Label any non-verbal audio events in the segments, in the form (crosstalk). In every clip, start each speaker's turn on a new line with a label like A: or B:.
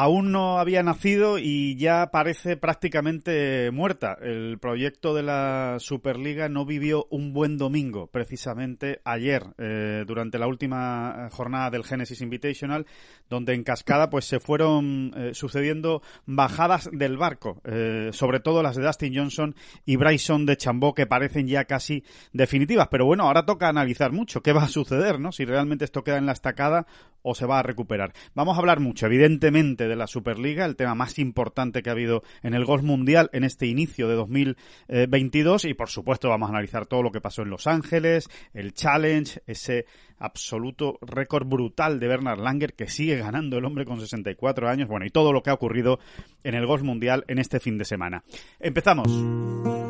A: aún no había nacido y ya parece prácticamente muerta. El proyecto de la Superliga no vivió un buen domingo, precisamente ayer, eh, durante la última jornada del Genesis Invitational, donde en cascada pues se fueron eh, sucediendo bajadas del barco, eh, sobre todo las de Dustin Johnson y Bryson de Chambó, que parecen ya casi definitivas. Pero bueno, ahora toca analizar mucho qué va a suceder, ¿no? Si realmente esto queda en la estacada o se va a recuperar. Vamos a hablar mucho, evidentemente, de la Superliga, el tema más importante que ha habido en el golf mundial en este inicio de 2022 y por supuesto vamos a analizar todo lo que pasó en Los Ángeles, el Challenge, ese absoluto récord brutal de Bernard Langer que sigue ganando el hombre con 64 años, bueno, y todo lo que ha ocurrido en el golf mundial en este fin de semana. Empezamos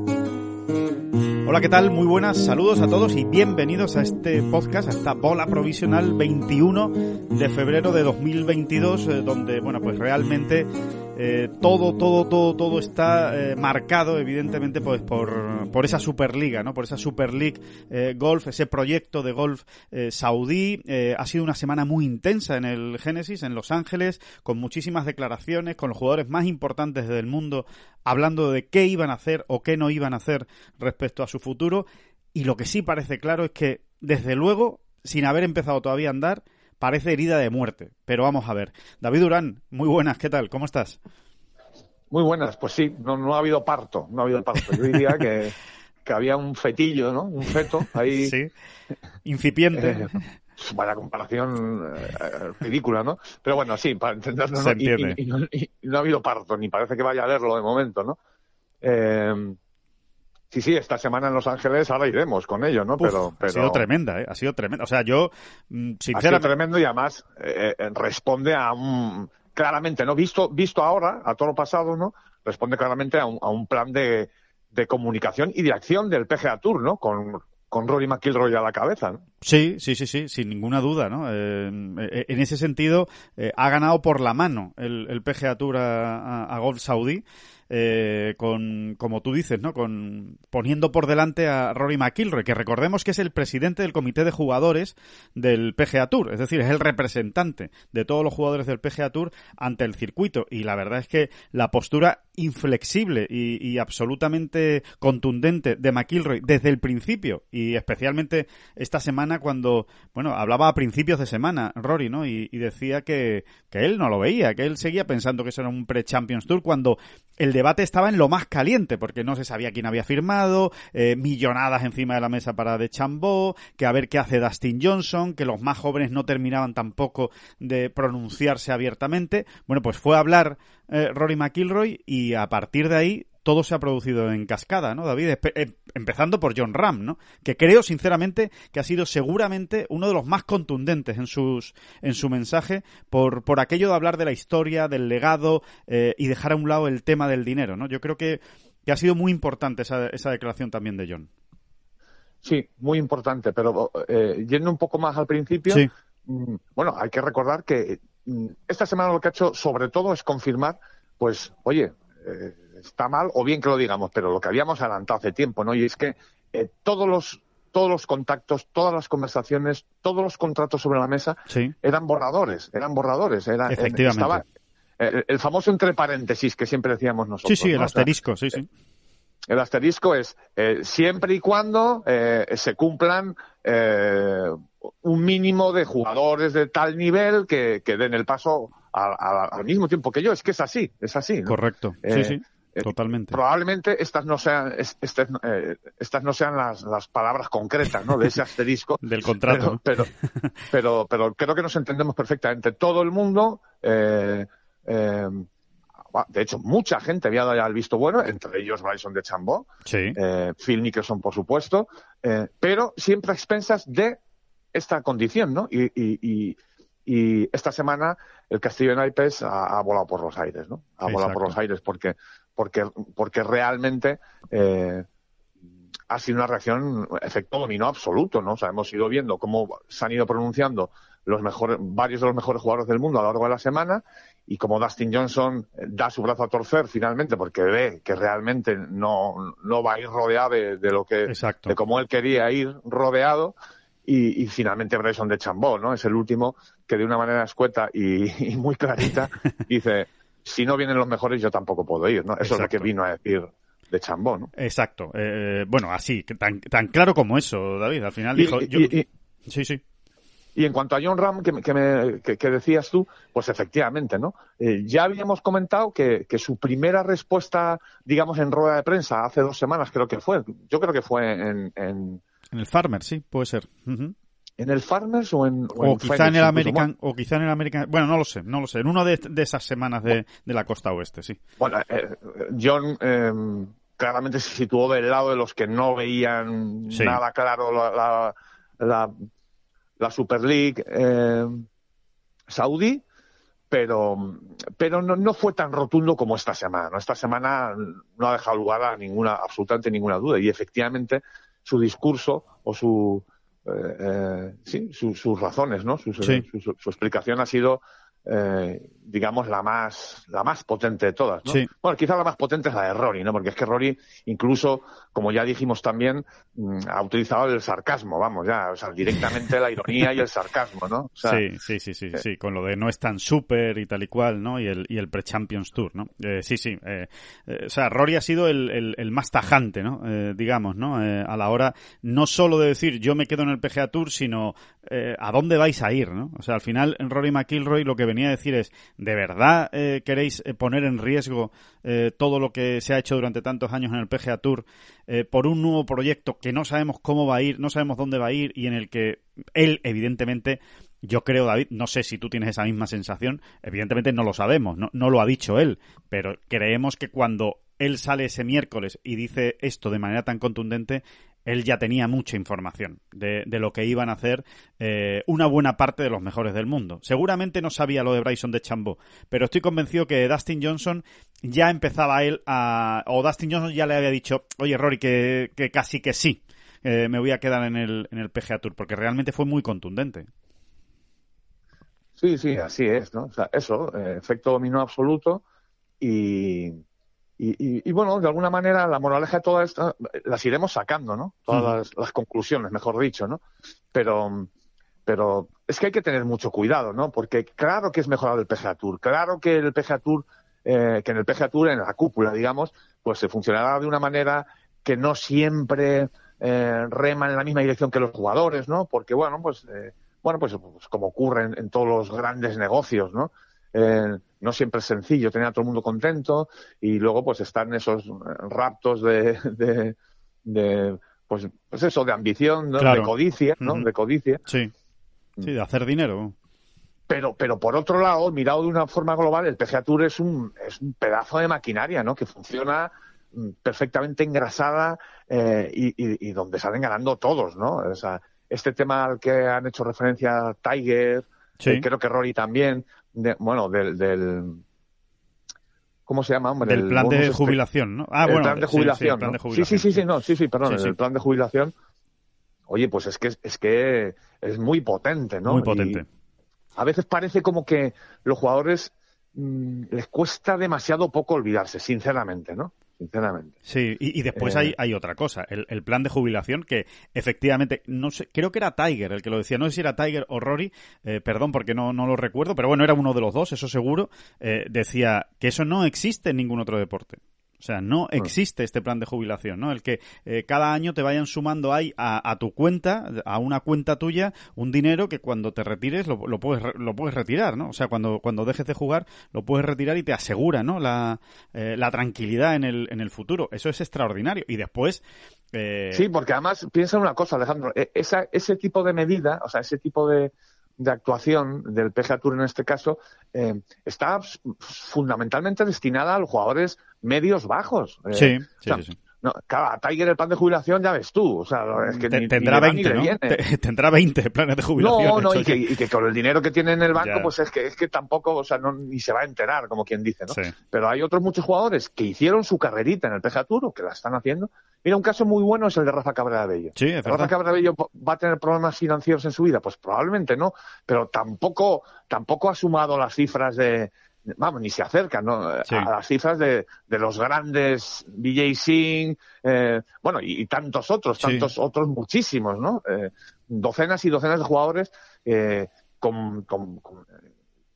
A: Hola, ¿qué tal? Muy buenas, saludos a todos y bienvenidos a este podcast, a esta bola provisional 21 de febrero de 2022, eh, donde, bueno, pues realmente eh, todo, todo, todo, todo está eh, marcado, evidentemente, pues por, esa Superliga, ¿no? Por esa Super League Golf, ese proyecto de golf saudí. ha sido una semana muy intensa en el Génesis, en Los Ángeles, con muchísimas declaraciones, con los jugadores más importantes del mundo hablando de qué iban a hacer o qué no iban a hacer respecto a su futuro. Y lo que sí parece claro es que, desde luego, sin haber empezado todavía a andar, parece herida de muerte. Pero vamos a ver. David Durán, muy buenas, ¿qué tal? ¿Cómo estás?
B: Muy buenas, pues sí, no, no ha habido parto, no ha habido parto. Yo diría que, (laughs) que había un fetillo, ¿no? Un feto ahí.
A: Sí, incipiente. Eh,
B: vaya comparación eh, ridícula, ¿no? Pero bueno, sí, para entenderlo,
A: ¿no?
B: Y, no, ha habido parto, ni parece que vaya a leerlo de momento, ¿no? Eh, sí, sí, esta semana en Los Ángeles ahora iremos con ello, ¿no? pero,
A: Ha sido tremenda, ¿eh? Ha sido tremenda. O sea, yo, sinceramente... Mm, ha
B: sido tremendo y además eh, responde a un... Claramente, ¿no? Visto, visto ahora, a todo lo pasado, ¿no? Responde claramente a un, a un plan de, de comunicación y de acción del PGA Tour, ¿no? Con, con Rory McIlroy a la cabeza. ¿no?
A: Sí, sí, sí, sí, sin ninguna duda, ¿no? Eh, en ese sentido, eh, ha ganado por la mano el, el PGA Tour a, a, a Golf Saudí eh, con, como tú dices, ¿no? Con, poniendo por delante a Rory McIlroy, que recordemos que es el presidente del comité de jugadores del PGA Tour, es decir, es el representante de todos los jugadores del PGA Tour ante el circuito. Y la verdad es que la postura inflexible y, absolutamente contundente de McIlroy desde el principio y especialmente esta semana cuando, bueno, hablaba a principios de semana Rory, ¿no? Y, decía que, que él no lo veía, que él seguía pensando que eso era un pre-Champions Tour cuando el debate estaba en lo más caliente, porque no se sabía quién había firmado, eh, millonadas encima de la mesa para de Chambó, que a ver qué hace Dustin Johnson, que los más jóvenes no terminaban tampoco de pronunciarse abiertamente. Bueno, pues fue a hablar eh, Rory McIlroy y a partir de ahí todo se ha producido en cascada, ¿no, David? Eh, empezando por John Ram, ¿no? Que creo, sinceramente, que ha sido seguramente uno de los más contundentes en, sus, en su mensaje por, por aquello de hablar de la historia, del legado eh, y dejar a un lado el tema del dinero, ¿no? Yo creo que, que ha sido muy importante esa, esa declaración también de John.
B: Sí, muy importante, pero eh, yendo un poco más al principio,
A: sí.
B: Mm, bueno, hay que recordar que mm, esta semana lo que ha hecho sobre todo es confirmar, pues, oye, eh, está mal o bien que lo digamos, pero lo que habíamos adelantado hace tiempo, ¿no? Y es que eh, todos los todos los contactos, todas las conversaciones, todos los contratos sobre la mesa
A: sí.
B: eran borradores, eran borradores, era,
A: Efectivamente.
B: estaba el, el, famoso entre paréntesis que siempre decíamos nosotros.
A: Sí, sí, el
B: ¿no?
A: asterisco,
B: o sea,
A: sí, sí.
B: El asterisco es eh, siempre y cuando eh, se cumplan eh, un mínimo de jugadores de tal nivel que, que den el paso a, a, al mismo tiempo que yo. Es que es así, es así. ¿no?
A: Correcto. sí, sí. Totalmente.
B: Eh, probablemente estas no sean, estas, eh, estas no sean las, las, palabras concretas, ¿no? De ese (laughs) asterisco.
A: Del contrato.
B: Pero, pero, pero, pero, creo que nos entendemos perfectamente. Todo el mundo, eh, de hecho, mucha gente había dado ya el visto bueno, entre ellos Bryson de Chambó,
A: Sí.
B: Phil Nicholson, por supuesto, pero siempre a expensas de esta condición, ¿no? Y, y, y, y esta semana el Castillo de Naipes ha, ha volado por los aires, ¿no? Ha volado por los aires porque, porque, porque realmente eh, ha sido una reacción, efecto dominó absoluto, ¿no? O sea, hemos ido viendo cómo se han ido pronunciando los mejores, varios de los mejores jugadores del mundo a lo largo de la semana y como Dustin Johnson eh, da su brazo a torcer finalmente porque ve que realmente no, no va a ir rodeado de, de lo que
A: Exacto.
B: de cómo él quería ir rodeado y, y finalmente Bryson de Chambó, ¿no? Es el último que de una manera escueta y, (laughs) y muy clarita (laughs) dice si no vienen los mejores yo tampoco puedo ir, ¿no? Eso es lo que vino a decir de Chambó, ¿no?
A: Exacto. Eh, bueno, así, tan, tan claro como eso, David. Al final dijo...
B: y-
A: yo-
B: y-
A: Sí, sí.
B: Y en cuanto a John Ram, que, que, me- que- que decías tú, pues efectivamente, ¿no? Eh, ya habíamos comentado que, que su primera respuesta, digamos, en rueda de prensa hace dos semanas, creo que fue, yo creo que fue en, en,
A: En el Farmer, sí, puede ser.
B: En el Farmers o en.
A: O
B: en
A: quizá en el. American, o quizá en el American, bueno, no lo sé, no lo sé, en una de, de esas semanas de, de la costa oeste, sí.
B: Bueno, eh, John eh, claramente se situó del lado de los que no veían
A: Sí.
B: nada claro la, la, la, la Super League eh, saudí, pero, pero no, no fue tan rotundo como esta semana. ¿no? Esta semana no ha dejado lugar a ninguna, absolutamente ninguna duda. Y efectivamente su discurso o su, eh, eh, sí, su- sus razones, ¿no?
A: Sí.
B: su, su- su explicación ha sido, eh, digamos, la más, la más potente de todas, ¿no?
A: Sí.
B: Bueno, quizá la más potente es la de Rory, ¿no? Porque es que Rory, incluso, como ya dijimos también, mm, ha utilizado el sarcasmo, vamos, ya, o sea, directamente la ironía y el sarcasmo, ¿no? O sea,
A: sí, sí, sí, sí, sí, con lo de no es tan súper y tal y cual, ¿no? Y el, y el Pre-Champions Tour, ¿no? Eh, sí, sí. eh, eh, o sea, Rory ha sido el, el- el más tajante, ¿no? Digamos, ¿no? A la hora no solo de decir yo me quedo en el PGA Tour, sino eh, a dónde vais a ir, ¿no? O sea, al final Rory McIlroy lo que venía a decir es, ¿de verdad eh, queréis eh, poner en riesgo eh, todo lo que se ha hecho durante tantos años en el PGA Tour eh, por un nuevo proyecto que no sabemos cómo va a ir, no sabemos dónde va a ir y en el que él, evidentemente, yo creo, David, no sé si tú tienes esa misma sensación, evidentemente no lo sabemos, no, no lo ha dicho él, pero creemos que cuando él sale ese miércoles y dice esto de manera tan contundente, él ya tenía mucha información de, lo que iban a hacer eh, una buena parte de los mejores del mundo. Seguramente no sabía lo de Bryson de Chambó, pero estoy convencido que Dustin Johnson ya empezaba él a... o Dustin Johnson ya le había dicho, oye Rory, que, que casi que sí, eh, me voy a quedar en el, en el PGA Tour, porque realmente fue muy contundente.
B: Sí, sí, así es, ¿no? O sea, eso, eh, efecto dominó absoluto y, y, y- y, bueno, de alguna manera la moraleja de toda esta las iremos sacando, ¿no? Todas las, las conclusiones, mejor dicho, ¿no? Pero, pero es que hay que tener mucho cuidado, ¿no? Porque claro que es mejorar el PGA Tour, claro que el PGA Tour, eh, que en el PGA Tour, en la cúpula, digamos, pues se funcionará de una manera que no siempre eh, rema en la misma dirección que los jugadores, ¿no? Porque, bueno, pues, eh, bueno, pues, pues como ocurre en, en todos los grandes negocios, ¿no? Eh, no siempre es sencillo tener a todo el mundo contento y luego pues están esos raptos de, de, de, pues, pues eso, de ambición, ¿no?
A: Claro.
B: de codicia, ¿no? De codicia.
A: Sí. Sí, de hacer dinero.
B: Pero, pero por otro lado, mirado de una forma global, el PGA Tour es un, es un pedazo de maquinaria, ¿no? Que funciona mm, perfectamente engrasada eh, y, y- y donde salen ganando todos, ¿no? O sea, este tema al que han hecho referencia Tiger,
A: Sí.
B: eh, creo que Rory también, de- bueno, del, del ¿cómo se llama, hombre?
A: Del
B: El
A: plan de
B: este-
A: jubilación, ¿no? Ah,
B: el
A: bueno,
B: plan de
A: sí, sí,
B: jubilación,
A: plan
B: ¿no?
A: de
B: Sí,
A: jubilación.
B: sí, sí, sí, no, sí, sí, perdón,
A: Sí, sí.
B: el plan de jubilación. Oye, pues es que es que es muy potente, ¿no?
A: Muy
B: Y-
A: potente.
B: a veces parece como que los jugadores mm, les cuesta demasiado poco olvidarse, sinceramente, ¿no? Sinceramente.
A: Sí, y, y después
B: Eh.
A: hay, hay otra cosa, el, el plan de jubilación que efectivamente, no sé, creo que era Tiger el que lo decía, no sé si era Tiger o Rory, eh, perdón porque no, no lo recuerdo, pero bueno, era uno de los dos, eso seguro, eh, decía que eso no existe en ningún otro deporte. O sea, no existe este plan de jubilación, ¿no? El que eh, cada año te vayan sumando ahí a, a tu cuenta, a una cuenta tuya, un dinero que cuando te retires lo, lo puedes lo puedes retirar, ¿no? O sea, cuando, cuando dejes de jugar lo puedes retirar y te asegura, ¿no? La, eh, la tranquilidad en el, en el futuro. Eso es extraordinario. Y después... eh,
B: Sí, porque además piensa en una cosa, Alejandro, e- esa, ese tipo de medida, o sea, ese tipo de, de actuación del PGA Tour en este caso eh, está fundamentalmente destinada a los jugadores medios bajos.
A: Eh, sí, sí, sí.
B: No, claro, a Tiger el plan de jubilación ya ves tú. O sea, es que
A: tendrá, 20, ¿no? (laughs) tendrá 20 planes de jubilación.
B: No, no, y que, y que, con el dinero que tiene en el banco, pues es que, es que tampoco, o sea, no, ni se va a enterar, como quien dice, ¿no? Pero hay otros muchos jugadores que hicieron su carrerita en el PGA Tour, o que la están haciendo. Mira, un caso muy bueno es el de Rafa Cabrera Bello.
A: Sí, es
B: Rafa Cabrera Bello va a tener problemas financieros en su vida, pues probablemente no, pero tampoco, tampoco ha sumado las cifras de, vamos, ni se acercan ¿no? a las cifras de, de los grandes DJ Singh, eh, bueno, y, tantos otros, tantos otros muchísimos, ¿no? Eh, docenas y docenas de jugadores eh, con,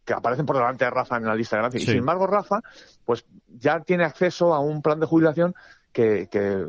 B: que aparecen por delante de Rafa en la lista de gracia. Y sin embargo, Rafa, pues ya tiene acceso a un plan de jubilación que, que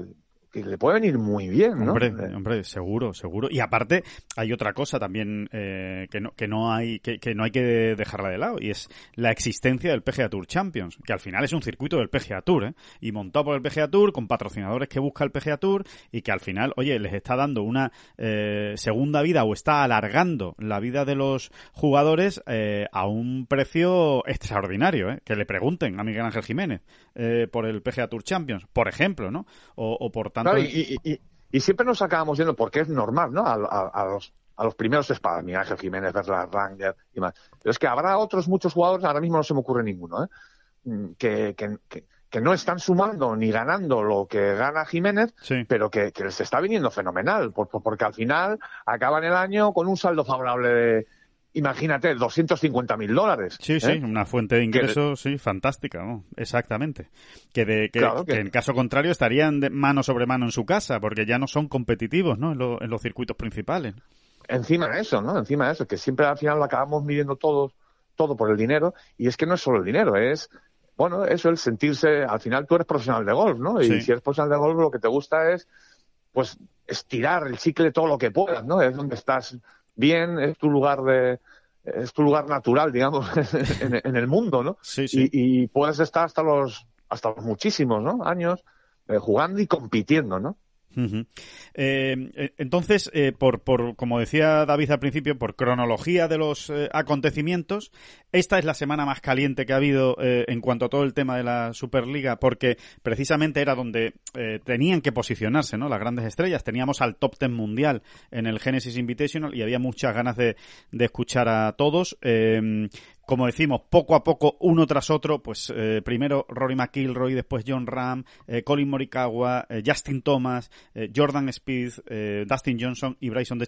B: le puede venir muy bien, ¿no?
A: Hombre, eh. hombre, seguro, seguro. Y aparte, hay otra cosa también eh, que, no, que, no hay, que, que, no hay que dejarla de lado, y es la existencia del PGA Tour Champions, que al final es un circuito del PGA Tour, ¿eh? Y montado por el PGA Tour, con patrocinadores que busca el PGA Tour, y que al final, oye, les está dando una eh, segunda vida o está alargando la vida de los jugadores eh, a un precio extraordinario, ¿eh? Que le pregunten a Miguel Ángel Jiménez eh, por el PGA Tour Champions, por ejemplo, ¿no? O, o por tanto
B: y, siempre nos acabamos yendo, porque es normal, ¿no? A, los, a los primeros espadas, Miguel Ángel Jiménez, Verla Ranger y más. Pero es que habrá otros muchos jugadores, ahora mismo no se me ocurre ninguno, ¿eh? Mm, que, que, que, no están sumando ni ganando lo que gana Jiménez, pero que, que, les está viniendo fenomenal, porque al final acaban el año con un saldo favorable de, imagínate, 250 mil dólares.
A: Sí, sí, ¿eh? una fuente de ingresos, sí, fantástica, ¿no? exactamente. Que, de, que, en caso contrario estarían de mano sobre mano en su casa, porque ya no son competitivos, ¿no? En, los circuitos principales.
B: Encima de eso, ¿no? Encima de eso, que siempre al final lo acabamos midiendo todos, todo por el dinero, y es que no es solo el dinero, es, bueno, eso, el sentirse, al final tú eres profesional de golf, ¿no? Y si eres profesional de golf, lo que te gusta es, pues, estirar el chicle todo lo que puedas, ¿no? Es donde estás bien, es tu lugar de es tu lugar natural, digamos, (laughs) en, el mundo, ¿no?
A: Sí, sí.
B: Y, puedes estar hasta los hasta los muchísimos, ¿no? Años eh, jugando y compitiendo, ¿no?
A: Eh, eh, entonces, eh, por, por, como decía David al principio, por cronología de los acontecimientos, esta es la semana más caliente que ha habido en cuanto a todo el tema de la Superliga, porque precisamente era donde tenían que posicionarse, ¿no? Las grandes estrellas. Teníamos al top ten mundial en el Genesis Invitational y había muchas ganas de escuchar a todos como decimos, poco a poco, uno tras otro, pues eh, primero Rory McIlroy, después John Ram, eh, Colin Morikawa, eh, Justin Thomas, Jordan Speed, Dustin Johnson y Bryson de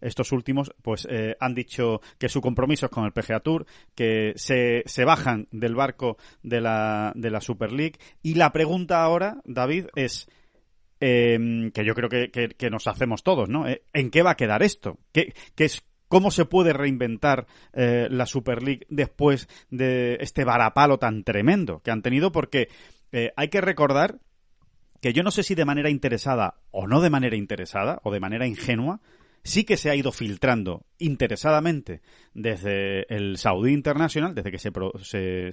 A: estos últimos, pues han dicho que su compromiso es con el PGA Tour, que se, se bajan del barco de la, de la Super League. Y la pregunta ahora, David, es... que yo creo que, que, nos hacemos todos, ¿no? ¿En qué va a quedar esto? ¿Qué, qué es cómo se puede reinventar eh, la Super League después de este varapalo tan tremendo que han tenido, porque eh, hay que recordar que yo no sé si de manera interesada o no de manera interesada o de manera ingenua, sí que se ha ido filtrando interesadamente desde el Saudi International, desde que se, se,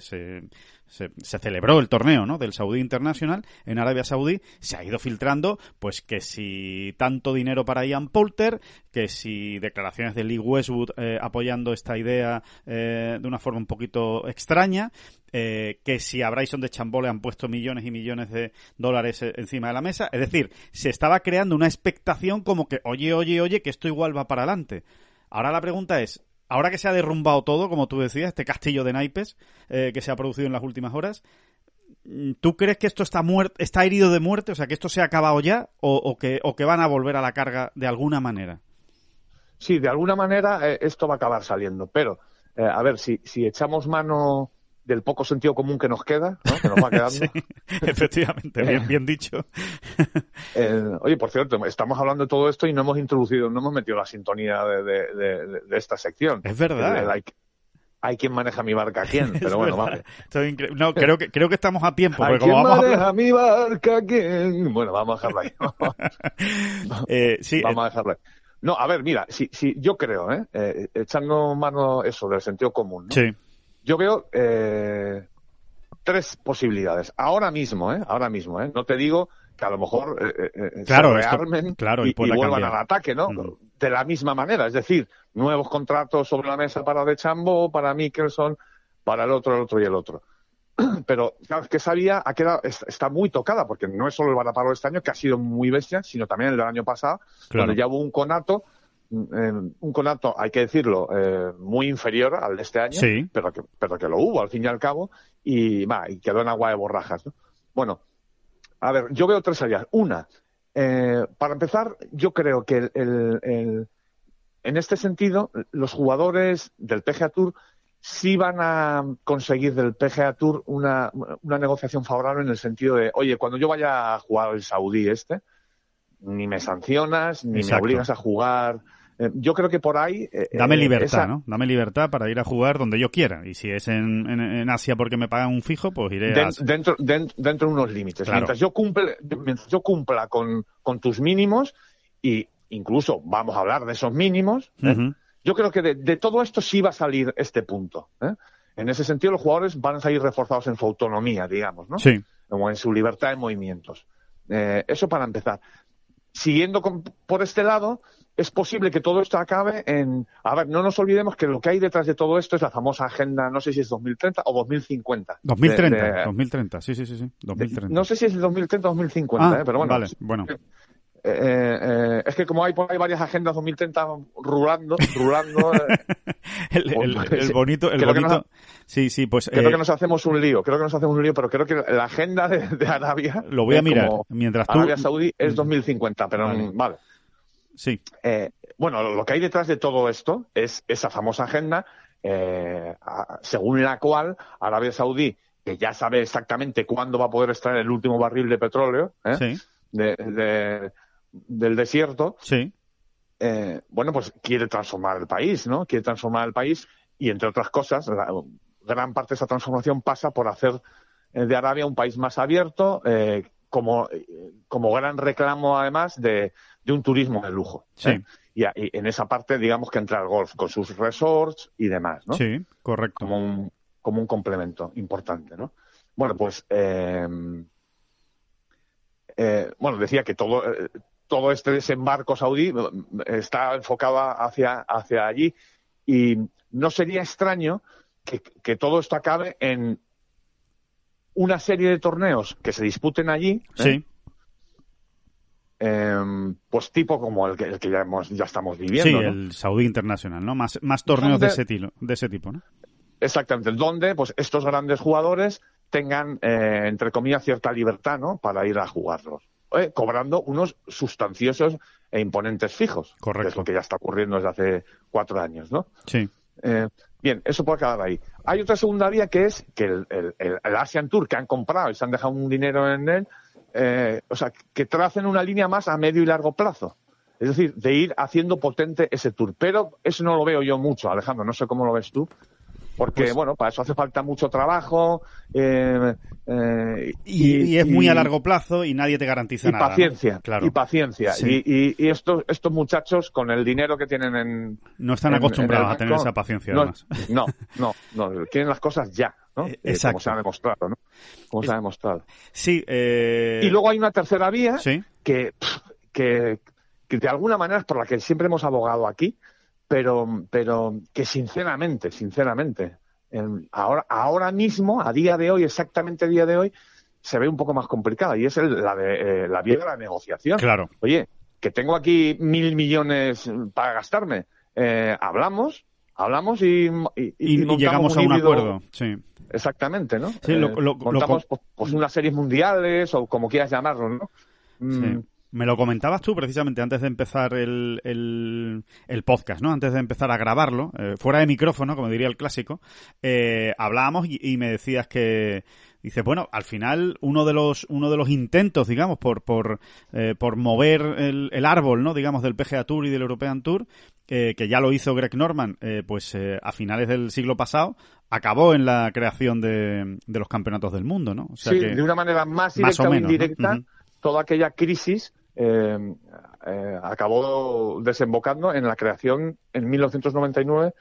A: se, celebró el torneo ¿no? del Saudi International en Arabia Saudí, se ha ido filtrando pues que si tanto dinero para Ian Poulter, que si declaraciones de Lee Westwood eh, apoyando esta idea eh, de una forma un poquito extraña, eh, que si a Bryson de Chambó le han puesto millones y millones de dólares encima de la mesa. Es decir, se estaba creando una expectación como que, oye, oye, oye, que esto igual va para adelante. Ahora la pregunta es, ahora que se ha derrumbado todo, como tú decías, este castillo de naipes eh, que se ha producido en las últimas horas, ¿tú crees que esto está muerto, está herido de muerte? O sea, que esto se ha acabado ya o, que, o que van a volver a la carga de alguna manera?
B: Sí, de alguna manera eh, esto va a acabar saliendo, pero eh, a ver, si echamos mano del poco sentido común que nos queda, ¿no? que nos va (laughs) quedando.
A: efectivamente, bien, bien dicho. (laughs)
B: Eh, oye, por cierto, estamos hablando de todo esto y no hemos introducido, no hemos metido la sintonía de, de, de, esta sección.
A: Es verdad.
B: hay, quien maneja mi barca a quién, (laughs) pero bueno, vale.
A: No, creo que, creo que estamos a tiempo.
B: ¿Hay quien maneja mi barca a quién? Bueno, vamos a dejarlo ahí. eh, sí, vamos a dejarlo ahí. No, a ver, mira, si, si yo creo, ¿eh? ¿eh? echando mano eso del sentido común, ¿no?
A: Sí
B: yo veo eh, tres posibilidades. Ahora mismo, ¿eh? Ahora mismo, ¿eh? No te digo que a lo mejor eh, eh,
A: claro,
B: se rearmen
A: claro,
B: y, vuelvan al ataque, ¿no? de la misma manera, es decir, nuevos contratos sobre la mesa para De Chambo, para Mickelson, para el otro, el otro y el otro. (clears throat) Pero, claro, que sabía ha quedado, está muy tocada, porque no es solo el varapalo de este año, que ha sido muy bestia, sino también el del año pasado, cuando ya hubo un conato, eh, un conato, hay que decirlo, eh, muy inferior al de este año, pero, que, pero que lo hubo al fin y al cabo, y, va, y quedó en agua de borrajas. ¿no? Bueno, a ver, yo veo tres áreas. Una, eh, para empezar, yo creo que el, en este sentido, los jugadores del PGA Tour sí van a conseguir del PGA Tour una, una negociación favorable en el sentido de, oye, cuando yo vaya a jugar el saudí este, ni me sancionas, ni me obligas a jugar eh, yo creo que por ahí...
A: Eh, Dame eh, libertad, ¿no? Dame libertad para ir a jugar donde yo quiera. Y si es en, en, Asia porque me pagan un fijo, pues iré a.
B: Dentro, dentro, dentro de unos límites. Mientras, yo cumple, mientras yo cumpla con, con tus mínimos y incluso vamos a hablar de esos mínimos, yo creo que de, todo esto sí va a salir este punto. En ese sentido, los jugadores van a salir reforzados en su autonomía, digamos, ¿no?
A: Sí.
B: O en su libertad de movimientos. eso para empezar. Siguiendo por este lado, es posible que todo esto acabe en... A ver, no nos olvidemos que lo que hay detrás de todo esto es la famosa agenda, no sé si es 2030 o 2050.
A: 2030, 2030, sí, sí, sí, 2030.
B: no sé si es 2030 o 2050,
A: ah,
B: ¿eh? pero bueno.
A: Vale, bueno.
B: Eh, eh, es que como hay por ahí varias agendas 2030 rulando, rulando. (laughs)
A: el, el, bonito, el bonito. sí, sí, pues.
B: Creo que nos hacemos un lío, creo que nos hacemos un lío, pero creo que la agenda de, Arabia.
A: Lo voy a mirar mientras tú.
B: Arabia Saudí es 2050, pero vale.
A: Sí.
B: Eh, bueno, lo que hay detrás de todo esto es esa famosa agenda eh, según la cual Arabia Saudí, que ya sabe exactamente cuándo va a poder extraer el último barril de petróleo ¿eh? Del desierto,
A: sí.
B: bueno, pues quiere transformar el país, ¿no? Quiere transformar el país y, entre otras cosas, gran parte de esa transformación pasa por hacer de Arabia un país más abierto, como, como gran reclamo, además, de de un turismo de lujo.
A: ¿eh? Sí.
B: Y, en esa parte, digamos que entra el golf con sus resorts y demás, ¿no?
A: Sí, correcto.
B: Como un, como un complemento importante, ¿no? Bueno, pues, eh, eh, bueno, decía que todo, todo este desembarco saudí está enfocado hacia, hacia allí y no sería extraño que, que todo esto acabe en una serie de torneos que se disputen allí.
A: Sí
B: Em, pues tipo como el que, el que ya, hemos, ya estamos viviendo.
A: Sí, el Saudi Internacional, ¿no? Más, más torneos de ese, tiro, de ese tipo, ¿no?
B: Exactamente, donde pues estos grandes jugadores tengan, eh, entre comillas, cierta libertad, ¿no? Para ir a jugarlos. Eh, cobrando unos sustanciosos e imponentes fijos.
A: Correcto.
B: Que es lo que ya está ocurriendo desde hace cuatro años, ¿no?
A: Sí.
B: Eh, bien, eso puede quedar ahí. Hay otra segunda vía que es que el, el, el Asian Tour que han comprado y se han dejado un dinero en él, eh, o sea, que tracen una línea más a medio y largo plazo. Es decir, de ir haciendo potente ese tour. Pero eso no lo veo yo mucho, Alejandro. No sé cómo lo ves tú. Porque, pues bueno, para eso hace falta mucho trabajo. Eh,
A: eh, y, es muy a largo plazo y nadie te garantiza
B: y
A: nada.
B: Paciencia,
A: Claro.
B: Y paciencia. Y, y, estos, estos muchachos, con el dinero que tienen en.
A: No están acostumbrados a tener esa paciencia,
B: no,
A: además.
B: No, no, no. Quieren las cosas ya. ¿no?
A: Eh, exacto.
B: como se ha demostrado, ¿no? Como se ha demostrado.
A: Sí. Eh...
B: Y luego hay una tercera vía
A: ¿Sí?
B: que, que, que, de alguna manera es por la que siempre hemos abogado aquí, pero, pero que sinceramente, sinceramente, ahora, ahora mismo, a día de hoy, exactamente a día de hoy, se ve un poco más complicada y es la de eh, la vía de la negociación.
A: Claro.
B: Oye, que tengo aquí mil millones para gastarme. Eh, hablamos, hablamos y,
A: y, llegamos a un acuerdo. Sí.
B: Exactamente, ¿no?
A: Sí, lo,
B: eh, montamos pues, pues, unas series mundiales o como quieras llamarlo, ¿no?
A: Mm. Me lo comentabas tú precisamente antes de empezar el, el, podcast, ¿no? Antes de empezar a grabarlo, eh, fuera de micrófono, como diría el clásico, eh, hablábamos y, me decías que, dice, bueno, al final uno de los, uno de los intentos, digamos, por, por, eh, por mover el, el, árbol, ¿no? Digamos, del PGA Tour y del European Tour, que ya lo hizo Greg Norman, pues a finales del siglo pasado, acabó en la creación de, de los campeonatos del mundo, ¿no?
B: O sea sí, de una manera más directa o, indirecta, toda aquella crisis eh, eh, acabó desembocando en la creación en 1999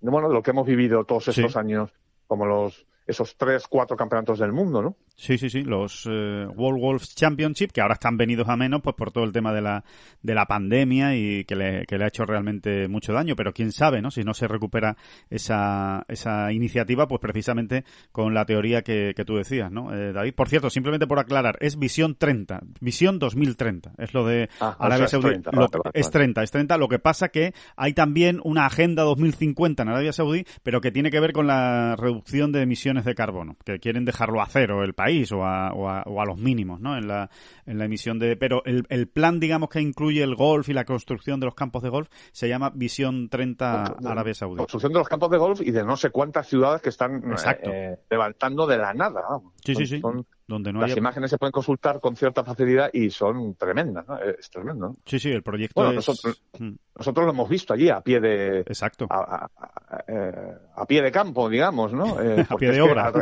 B: de, bueno, de lo que hemos vivido todos estos años, como los esos tres, cuatro campeonatos del mundo, ¿no?
A: Sí, sí, sí, los eh, World Golf Championship, que ahora están venidos a menos pues por todo el tema de la, de la pandemia y que le, que le ha hecho realmente mucho daño, pero quién sabe, ¿no? Si no se recupera esa, esa iniciativa, pues precisamente con la teoría que, que tú decías, ¿no, eh, David? Por cierto, simplemente por aclarar, es Visión 30, Visión 2030, es lo de
B: Ah,
A: Arabia
B: o sea, es
A: Saudí.
B: 30,
A: Lo-
B: vale, vale,
A: es
B: vale.
A: 30, es 30, lo que pasa que hay también una agenda 2050 en Arabia Saudí, pero que tiene que ver con la reducción de emisiones de carbono, que quieren dejarlo a cero el país o a, o a, o a los mínimos, ¿no? En la, en la emisión de... Pero el, el plan, digamos, que incluye el golf y la construcción de los campos de golf se llama Visión 30 Arabia Saudí.
B: Construcción de los campos de golf y de no sé cuántas ciudades que están eh, levantando de la nada.
A: Sí, sí, sí.
B: son-
A: Donde no
B: las
A: haya...
B: imágenes se pueden consultar con cierta facilidad y son tremendas, ¿no? Es tremendo.
A: Sí, sí, el proyecto
B: Bueno,
A: es...
B: nosotros-
A: Mm,
B: Nosotros lo hemos visto allí a pie de
A: Exacto.
B: a, a- a- eh, a pie de campo, digamos, ¿no? Eh, (laughs)
A: A pie de obra.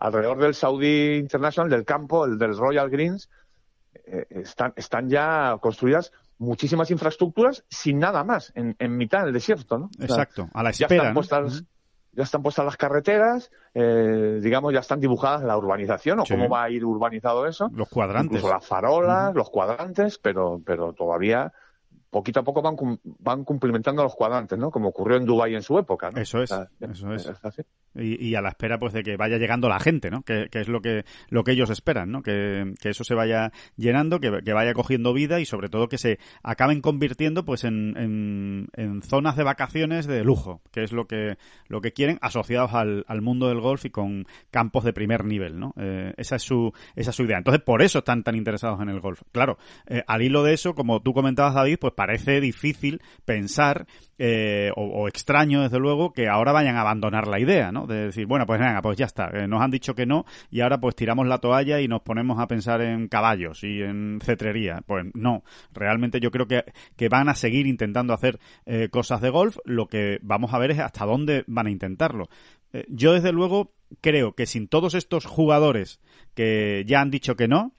B: alrededor del Saudi International, del campo, el del Royal Greens, eh, están, están ya construidas muchísimas infraestructuras sin nada más, en, en mitad del desierto, ¿no? O sea,
A: Exacto, a la
B: ya
A: espera,
B: están
A: ¿no?
B: Ya están puestas las carreteras, eh, digamos, ya están dibujadas la urbanización o
A: Sí.
B: cómo va a ir urbanizado eso.
A: Los cuadrantes.
B: Incluso las farolas, los cuadrantes, pero, pero todavía poquito a poco van, van cumplimentando los cuadrantes, ¿no? Como ocurrió en Dubái en su época, ¿no?
A: Eso es,
B: O sea,
A: eso es.
B: así.
A: Y, y a la espera pues de que vaya llegando la gente, ¿no? Que, que es lo que lo que ellos esperan, ¿no? Que, que eso se vaya llenando, que, que vaya cogiendo vida y sobre todo que se acaben convirtiendo pues en, en, en zonas de vacaciones de lujo, que es lo que lo que quieren asociados al, al mundo del golf y con campos de primer nivel, ¿no? Eh, esa es su esa es su idea. Entonces por eso están tan interesados en el golf. Claro, eh, al hilo de eso, como tú comentabas David, pues parece difícil pensar eh, o, o extraño desde luego que ahora vayan a abandonar la idea, ¿no? De decir, bueno, pues venga, pues ya está, eh, nos han dicho que no y ahora pues tiramos la toalla y nos ponemos a pensar en caballos y en cetrería. Pues no, realmente yo creo que, que van a seguir intentando hacer eh, cosas de golf, lo que vamos a ver es hasta dónde van a intentarlo. Eh, yo desde luego creo que sin todos estos jugadores que ya han dicho que no,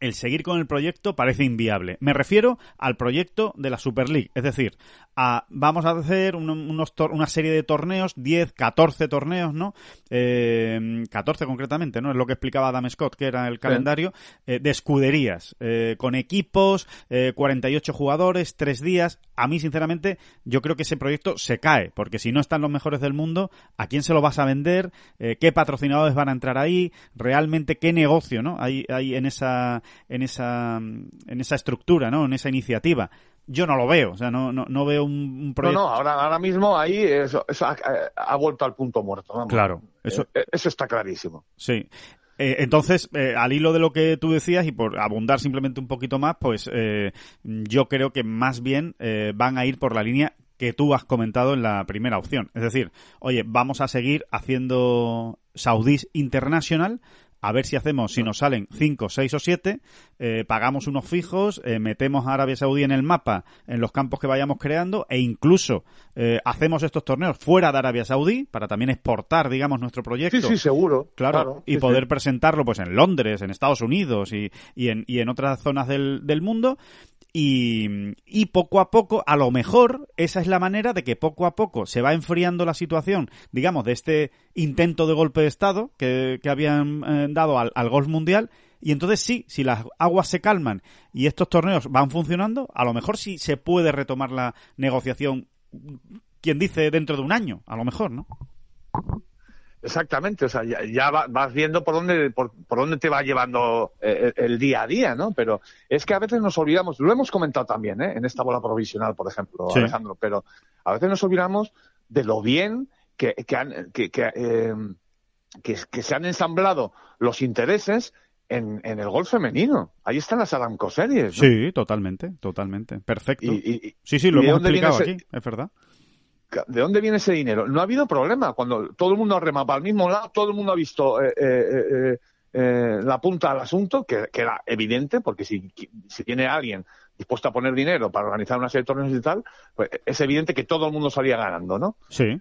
A: el seguir con el proyecto parece inviable. Me refiero al proyecto de la Super League, es decir, a, vamos a hacer un- unos tor- una serie de torneos, 10, 14 torneos, ¿no? Eh, 14 concretamente, ¿no? Es lo que explicaba Adam Scott, que era el calendario, eh, de escuderías, eh, con equipos, eh, 48 jugadores, 3 días. A mí, sinceramente, yo creo que ese proyecto se cae, porque si no están los mejores del mundo, ¿a quién se lo vas a vender? Eh, ¿Qué patrocinadores van a entrar ahí? ¿Realmente qué negocio, ¿no? Hay, hay en esa, en esa, en esa estructura, ¿no? En esa iniciativa. Yo no lo veo, o sea, no, no, no veo un, un
B: No,
A: proyecto.
B: no, ahora, ahora mismo ahí eso, eso ha, ha vuelto al punto muerto. vamos.
A: Claro, eso-
B: Eh, eso está clarísimo.
A: Sí. Eh, entonces, eh, al hilo de lo que tú decías y por abundar simplemente un poquito más, pues eh, yo creo que más bien eh, van a ir por la línea que tú has comentado en la primera opción. Es decir, oye, vamos a seguir haciendo Saudis International, a ver si hacemos, si nos salen 5, 6 o 7, eh, pagamos unos fijos, eh, metemos a Arabia Saudí en el mapa, en los campos que vayamos creando, e incluso eh, hacemos estos torneos fuera de Arabia Saudí, para también exportar, digamos, nuestro proyecto.
B: Sí, sí, seguro.
A: Claro, y
B: sí,
A: poder
B: sí.
A: presentarlo pues en Londres, en Estados Unidos y, y, en, y en otras zonas del, del mundo. Y, y poco a poco, a lo mejor, esa es la manera de que poco a poco se va enfriando la situación, digamos, de este intento de golpe de Estado que, que habían eh, dado al, al golf mundial. Y entonces sí, si las aguas se calman y estos torneos van funcionando, a lo mejor sí se puede retomar la negociación, quien dice dentro de un año, a lo mejor, ¿no?
B: Exactamente, o sea, ya, ya va- vas viendo por dónde, por, por dónde te va llevando eh, el, el día a día, ¿no? Pero es que a veces nos olvidamos, lo hemos comentado también, ¿eh? En esta bola provisional, por ejemplo,
A: Sí.
B: Alejandro, pero a veces nos olvidamos de lo bien que, que, han- que, que, eh, que, que se han ensamblado los intereses en, en el golf femenino. Ahí están las Aramco Series, ¿no?
A: Sí, totalmente, totalmente. Perfecto.
B: Y,
A: sí, sí, lo
B: ¿y de
A: hemos explicado
B: ese-
A: aquí, es verdad.
B: ¿De dónde viene ese dinero? No ha habido problema. Cuando todo el mundo ha remado al mismo lado, todo el mundo ha visto eh, eh, eh, eh, la punta al asunto, que, que era evidente, porque si, si tiene alguien dispuesto a poner dinero para organizar una serie de torneos y tal, pues es evidente que todo el mundo salía ganando, ¿no?
A: Sí,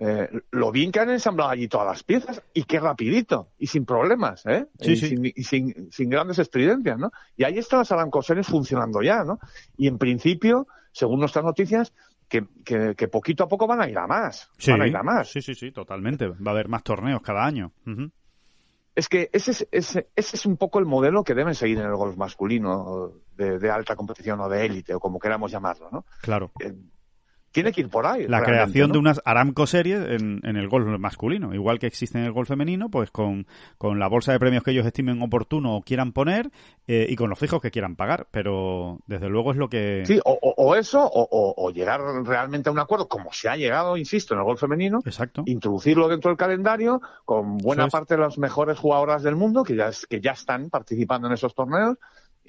B: Eh, lo bien que han ensamblado allí todas las piezas y qué rapidito y sin problemas, ¿eh?
A: Sí,
B: y
A: sí.
B: Sin, y sin, sin grandes estridencias, ¿no? Y ahí están las Arancosenes funcionando ya, ¿no? Y en principio, según nuestras noticias, que, que, que, poquito a poco van a ir a más.
A: Sí,
B: van a ir a más.
A: Sí, sí, sí, totalmente. Va a haber más torneos cada año. Uh
B: Es que ese es, ese, ese es un poco el modelo que deben seguir en el golf masculino de, de alta competición o de élite o como queramos llamarlo, ¿no?
A: Claro.
B: Eh, tiene que ir por ahí.
A: La creación
B: ¿no?
A: de unas Aramco series en, en el golf masculino, igual que existe en el golf femenino, pues con, con la bolsa de premios que ellos estimen oportuno o quieran poner eh, y con los fijos que quieran pagar. Pero desde luego es lo que.
B: Sí, o, o- o eso, o, o- llegar realmente a un acuerdo, como se ha llegado, insisto, en el golf femenino,
A: Exacto.
B: introducirlo dentro del calendario con buena
A: es.
B: parte de las mejores jugadoras del mundo que ya, es- que ya están participando en esos torneos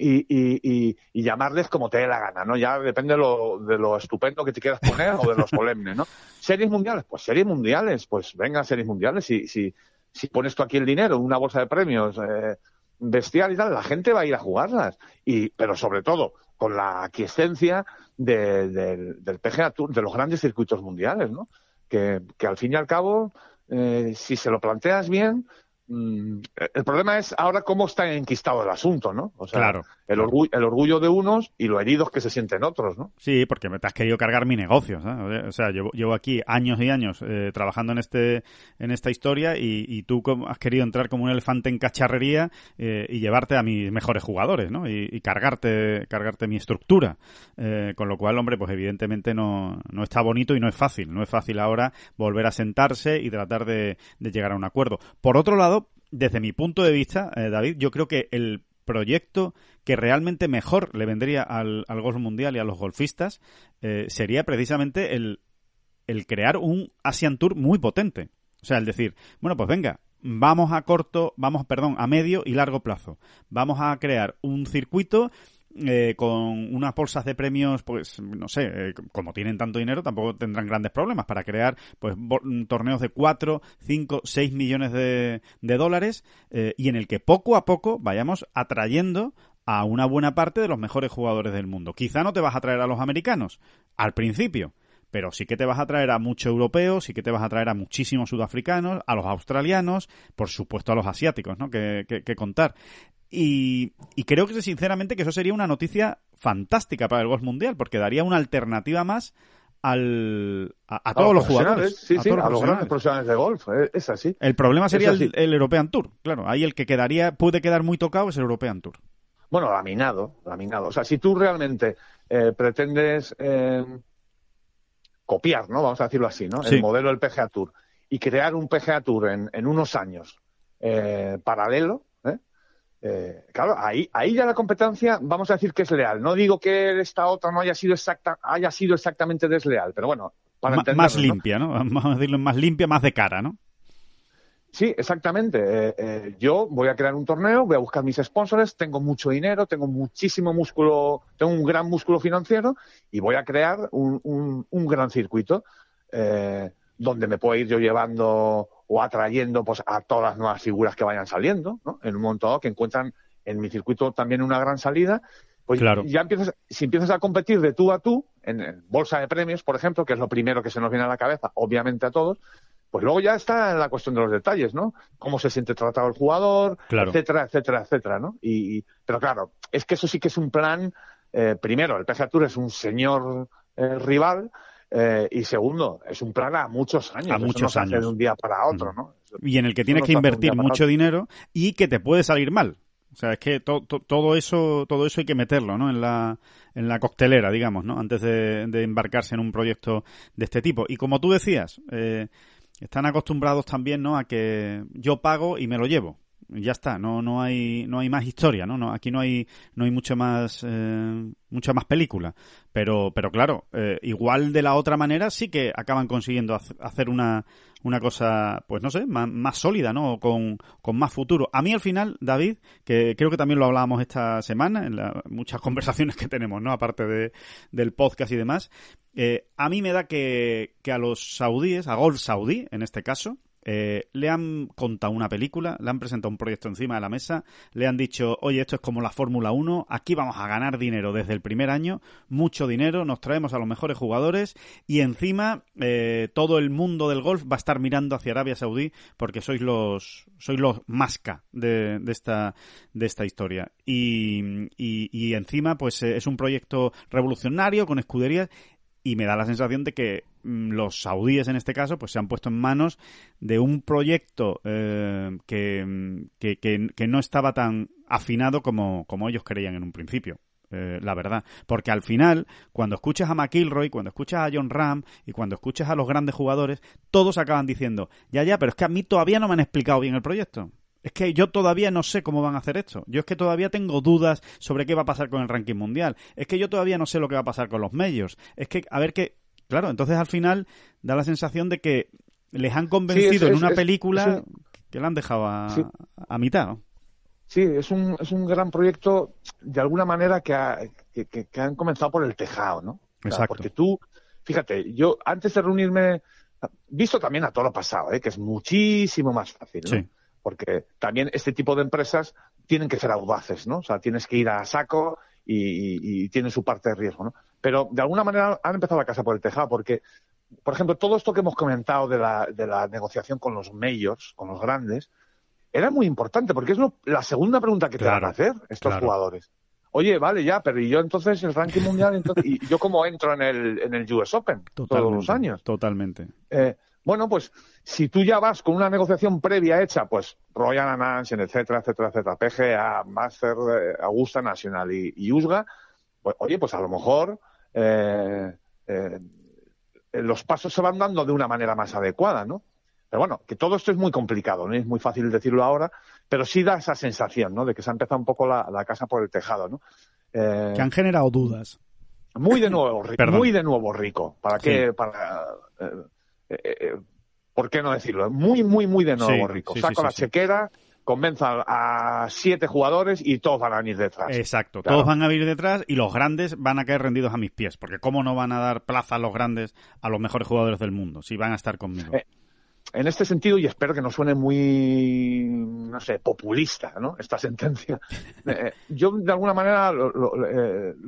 B: y, y, y, y llamarles como te dé la gana, ¿no? Ya depende de lo, de lo estupendo que te quieras poner o de lo solemne, ¿no? (laughs) Series mundiales, pues series mundiales, pues venga, series mundiales. Si, si, si pones tú aquí el dinero, una bolsa de premios eh, bestial y tal, la gente va a ir a jugarlas. Y, pero sobre todo, con la aquiescencia de- del- del PGA Tour, de los grandes circuitos mundiales, ¿no? Que, que al fin y al cabo, eh, si se lo planteas bien, mm, el problema es ahora cómo está enquistado el asunto, ¿no? O sea,
A: Claro.
B: el orgullo, el orgullo de unos y lo heridos que se sienten otros, ¿no?
A: Sí, porque me te has querido cargar mi negocio. ¿sabes? O sea, llevo, llevo aquí años y años eh, trabajando en este en esta historia y, y tú has querido entrar como un elefante en cacharrería eh, y llevarte a mis mejores jugadores, ¿no? Y, y cargarte cargarte mi estructura. Eh, con lo cual, hombre, pues evidentemente no, no está bonito y no es fácil. No es fácil ahora volver a sentarse y tratar de, de llegar a un acuerdo. Por otro lado, desde mi punto de vista, eh, David, yo creo que el proyecto que realmente mejor le vendría al, golf mundial y a los golfistas eh, sería precisamente el, el crear un Asian Tour muy potente. O sea, el decir, bueno, pues venga, vamos a corto, vamos, perdón, a medio y largo plazo. Vamos a crear un circuito eh, con unas bolsas de premios, pues no sé, eh, como tienen tanto dinero, tampoco tendrán grandes problemas para crear pues bo- torneos de 4, 5, 6 millones de, dólares eh, y en el que poco a poco vayamos atrayendo a una buena parte de los mejores jugadores del mundo. Quizá no te vas a traer a los americanos al principio, pero sí que te vas a traer a mucho europeo, sí que te vas a traer a muchísimos sudafricanos, a los australianos, por supuesto a los asiáticos, ¿no? Que, que- que contar. Y, y creo que sinceramente que eso sería una noticia fantástica para el golf mundial, porque daría una alternativa más al, a, a todos los jugadores.
B: Sí,
A: a
B: sí,
A: todos
B: a los grandes
A: profesionales.
B: de golf, eh, es así.
A: El problema sería el, European Tour, claro. Ahí el que quedaría, puede quedar muy tocado es el European Tour.
B: Bueno, laminado, laminado. O sea, si tú realmente eh, pretendes eh, copiar, ¿no? Vamos a decirlo así, ¿no?
A: Sí.
B: El modelo del PGA Tour y crear un PGA Tour en, en unos años eh, paralelo, ¿eh? Claro, ahí, ahí ya la competencia, vamos a decir que es leal. No digo que esta otra no haya sido exacta, haya sido exactamente desleal, pero bueno, para entendernos,
A: más limpia, ¿no? (laughs) Vamos a decirlo más limpia, más de cara, ¿no?
B: Sí, exactamente. Eh, eh, yo voy a crear un torneo, voy a buscar mis sponsors, tengo mucho dinero, tengo muchísimo músculo, tengo un gran músculo financiero y voy a crear un, un- un gran circuito eh, donde me puedo ir yo llevando o atrayendo pues, a todas las nuevas figuras que vayan saliendo, ¿no? En un momento dado que encuentran en mi circuito también una gran salida. Pues
A: Claro.
B: ya empiezas, si empiezas a competir de tú a tú, en, bolsa de premios, por ejemplo, que es lo primero que se nos viene a la cabeza, obviamente a todos, pues luego ya está la cuestión de los detalles, ¿no? Cómo se siente tratado el jugador,
A: Claro.
B: etcétera, etcétera, etcétera, ¿no? Y, y- pero claro, es que eso sí que es un plan, eh, primero, el PGA Tour es un señor eh, rival, eh, y segundo, es un plan a muchos años.
A: A
B: Eso
A: muchos
B: no se hace
A: años.
B: de un día para otro, ¿no?
A: y en el que tienes
B: no
A: que invertir mucho dinero y que te puede salir mal. O sea, es que to- to- todo eso todo eso hay que meterlo, ¿no? En la en la coctelera, digamos, ¿no? Antes de, de embarcarse en un proyecto de este tipo. Y como tú decías, eh, están acostumbrados también, ¿no? A que yo pago y me lo llevo. Ya está, no no hay no hay más historia, ¿no? no aquí no hay no hay mucho más eh, mucha más película. Pero pero claro, eh, igual de la otra manera sí que acaban consiguiendo hac- hacer una una cosa, pues no sé, más, más sólida, ¿no? Con, con más futuro. A mí al final, David, que creo que también lo hablábamos esta semana en la- muchas (laughs) conversaciones que tenemos, ¿no? Aparte de, del podcast y demás, eh, a mí me da que, que a los saudíes, a Golf Saudí en este caso, eh, le han contado una película, le han presentado un proyecto encima de la mesa, le han dicho, oye, esto es como la Fórmula 1, aquí vamos a ganar dinero desde el primer año, mucho dinero, nos traemos a los mejores jugadores y encima eh, todo el mundo del golf va a estar mirando hacia Arabia Saudí porque sois los sois los masca de, esta de esta historia y, encima pues eh, es un proyecto revolucionario con escuderías y me da la sensación de que los saudíes en este caso pues se han puesto en manos de un proyecto eh, que, que, que, no estaba tan afinado como, como ellos creían en un principio. Eh, la verdad. Porque al final, cuando escuchas a McIlroy, cuando escuchas a John Ram y cuando escuchas a los grandes jugadores, todos acaban diciendo, ya, ya, pero es que a mí todavía no me han explicado bien el proyecto. Es que yo todavía no sé cómo van a hacer esto. Yo es que todavía tengo dudas sobre qué va a pasar con el ranking mundial. Es que yo todavía no sé lo que va a pasar con los medios. Es que, a ver qué. Claro, entonces al final da la sensación de que les han convencido en una película que la han dejado a, a mitad.
B: Sí, es un, es un gran proyecto, de alguna manera, que, que, han comenzado por el tejado, ¿no?
A: Exacto.
B: porque tú, fíjate, yo antes de reunirme, visto también a todo lo pasado, ¿eh? que es muchísimo más fácil, ¿no? Sí porque también este tipo de empresas tienen que ser audaces, ¿no? O sea, tienes que ir a saco y, y, tiene su parte de riesgo, ¿no? Pero de alguna manera han empezado la casa por el tejado, porque, por ejemplo, todo esto que hemos comentado de la, de la negociación con los mayors, con los grandes, era muy importante, porque es la segunda pregunta que te van a hacer estos jugadores. Oye, vale, ya, pero ¿y yo entonces el ranking mundial? Entonces, ¿Y yo cómo entro en el, en el US Open todos los años?
A: Totalmente.
B: Eh, bueno, pues si tú ya vas con una negociación previa hecha, pues Royal Anansian, etcétera, etcétera, etcétera, PGA, Master, eh, Augusta Nacional y, USGA, pues, oye, pues a lo mejor eh, eh, los pasos se van dando de una manera más adecuada, ¿no? Pero bueno, que todo esto es muy complicado, no es muy fácil decirlo ahora, pero sí da esa sensación, ¿no? De que se ha empezado un poco la, casa por el tejado, ¿no?
A: que han generado dudas.
B: Muy de nuevo, rico, muy de nuevo rico. ¿Para qué? Para, eh, eh, ¿por qué no decirlo? Muy, muy, muy de nuevo rico. Saco la chequera, convenza a siete jugadores y todos van a venir detrás.
A: Exacto, todos van a venir detrás y los grandes van a caer rendidos a mis pies, porque ¿cómo no van a dar plaza a los grandes a los mejores jugadores del mundo si van a estar conmigo? Eh,
B: en este sentido, y espero que no suene muy, no sé, populista, ¿no? Esta sentencia. (laughs) yo, de alguna manera, lo,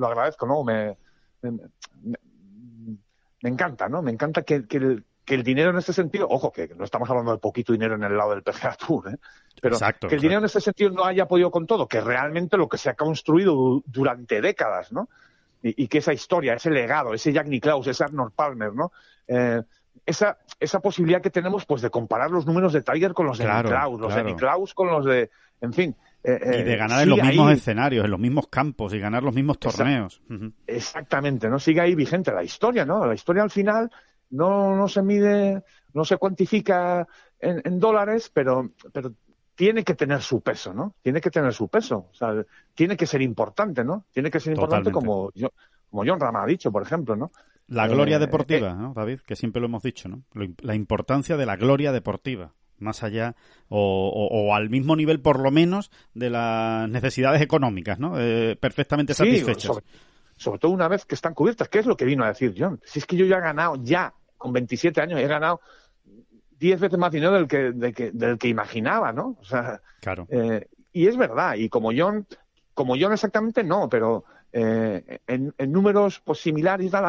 B: agradezco, ¿no? Me, me, encanta, ¿no? Me encanta que, que, que el dinero en este sentido, ojo, que no estamos hablando de poquito dinero en el lado del PGA Tour, ¿eh? pero que el dinero en este sentido no haya podido con todo, que realmente lo que se ha construido durante décadas, ¿no? Y, que esa historia, ese legado, ese Jack Nicklaus, ese Arnold Palmer, ¿no? Eh, esa, esa posibilidad que tenemos pues de comparar los números de Tiger con los de Nicklaus, los de Nicklaus con los de, en fin.
A: Eh, y de eh, ganar en los mismos escenarios, en los mismos campos y ganar los mismos torneos.
B: Exactamente, ¿no? Sigue ahí vigente la historia, ¿no? La historia al final no, no se mide, no se cuantifica en, dólares, pero, pero tiene que tener su peso, ¿no? Tiene que tener su peso. O sea, tiene que ser importante, ¿no? Tiene que ser importante como, yo, como John Rama ha dicho, por ejemplo, ¿no?
A: La gloria eh, deportiva, eh, ¿no, David? Que siempre lo hemos dicho, ¿no? La importancia de la gloria deportiva más allá o, al mismo nivel por lo menos de las necesidades económicas, ¿no? Eh, perfectamente satisfechas.
B: sobre, todo una vez que están cubiertas, ¿qué es lo que vino a decir John? Si es que yo ya he ganado ya con 27 años he ganado 10 veces más dinero del que, del que imaginaba, ¿no? O sea,
A: claro.
B: Eh, y es verdad, y como John, como John exactamente no, pero eh, en, números pues similares y tal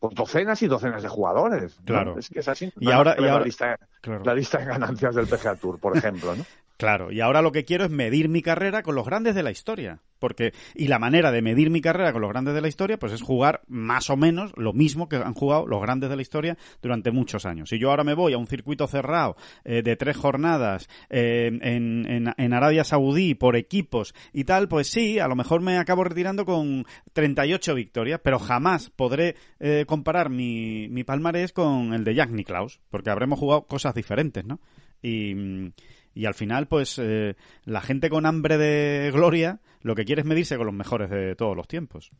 B: pues docenas y docenas de jugadores.
A: Claro.
B: Es que es así.
A: Y ahora,
B: la, lista, la lista de ganancias del PGA Tour, por ejemplo, ¿no? (laughs)
A: Claro, y ahora lo que quiero es medir mi carrera con los grandes de la historia. Porque, y la manera de medir mi carrera con los grandes de la historia, pues es jugar más o menos lo mismo que han jugado los grandes de la historia durante muchos años. Si yo ahora me voy a un circuito cerrado eh, de tres jornadas eh, en, en, Arabia Saudí por equipos y tal, pues sí, a lo mejor me acabo retirando con 38 victorias, pero jamás podré eh, comparar mi, mi palmarés con el de Jack Nicklaus, porque habremos jugado cosas diferentes, ¿no? Y y al final, pues eh, la gente con hambre de gloria lo que quiere es medirse con los mejores de todos los tiempos.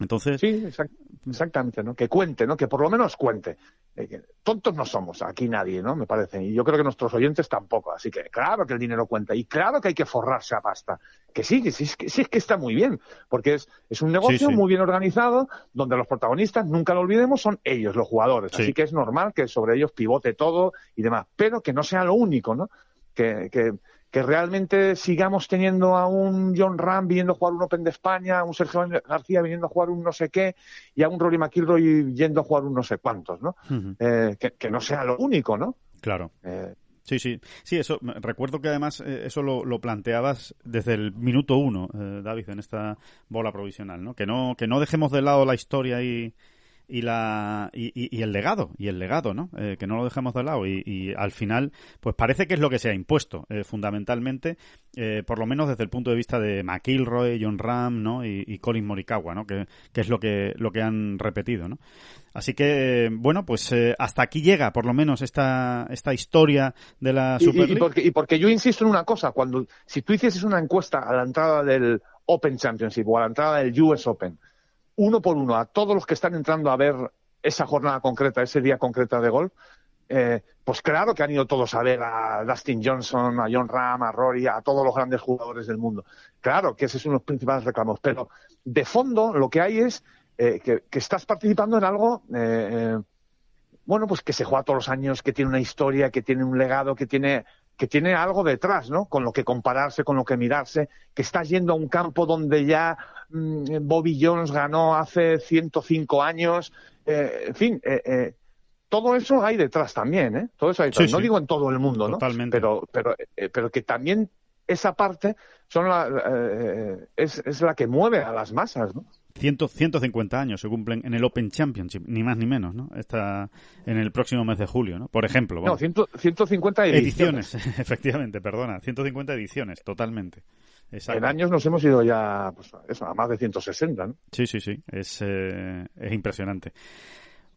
A: Entonces.
B: Sí, exactamente, ¿no? Que cuente, ¿no? Que por lo menos cuente. Eh, tontos no somos, aquí nadie, ¿no? Me parece. Y yo creo que nuestros oyentes tampoco. Así que claro que el dinero cuenta. Y claro que hay que forrarse a pasta. Que sí, que sí, sí, es que está muy bien. Porque es, es un negocio muy bien organizado, donde los protagonistas, nunca lo olvidemos, son ellos, los jugadores. Así que es normal que sobre ellos pivote todo y demás. Pero que no sea lo único, ¿no? Que, que, que, realmente sigamos teniendo a un John Ram viniendo a jugar un Open de España, a un Sergio García viniendo a jugar un no sé qué y a un Rory McIlroy yendo a jugar un no sé cuántos, ¿no? eh, que, que, no sea lo único, ¿no?
A: Claro. Eh, Sí, sí, sí, eso, recuerdo que además eh, eso lo, lo, planteabas desde el minuto uno, eh, David, en esta bola provisional, ¿no? Que no, que no dejemos de lado la historia y, y la y, y, el legado y el legado no eh, que no lo dejemos de lado y, y, al final pues parece que es lo que se ha impuesto eh, fundamentalmente eh, por lo menos desde el punto de vista de McIlroy John Ram no y, Colin Morikawa no que, que, es lo que lo que han repetido no así que bueno pues hasta aquí llega por lo menos esta esta historia de la Super
B: y, porque, y porque yo insisto en una cosa cuando si tú hicieses una encuesta a la entrada del Open Championship o a la entrada del US Open uno por uno a todos los que están entrando a ver esa jornada concreta, ese día concreta de golf, eh, pues claro que han ido todos a ver a Dustin Johnson, a John Ram, a Rory, a todos los grandes jugadores del mundo. Claro que ese es uno de los principales reclamos, pero de fondo lo que hay es eh, que, que, estás participando en algo, eh, bueno, pues que se juega todos los años, que tiene una historia, que tiene un legado, que tiene que tiene algo detrás, ¿no? Con lo que compararse, con lo que mirarse, que estás yendo a un campo donde ya mmm, Bobby Jones ganó hace 105 años, eh, en fin, eh, eh, todo eso hay detrás también, ¿eh? Todo eso hay detrás.
A: Sí,
B: no
A: sí.
B: digo en todo el mundo, ¿no?
A: Totalmente.
B: Pero, pero, eh, pero que también esa parte son la, eh, es, es la que mueve a las masas, ¿no?
A: 100, 150 años se cumplen en el Open Championship, ni más ni menos, ¿no? Está en el próximo mes de julio, ¿no? Por ejemplo.
B: No, 100, 150 ediciones.
A: ediciones. (laughs) efectivamente, perdona. 150 ediciones, totalmente.
B: Exacto. En años nos hemos ido ya pues, eso, a más de 160, ¿no?
A: Sí, sí, sí. Es, eh, es impresionante.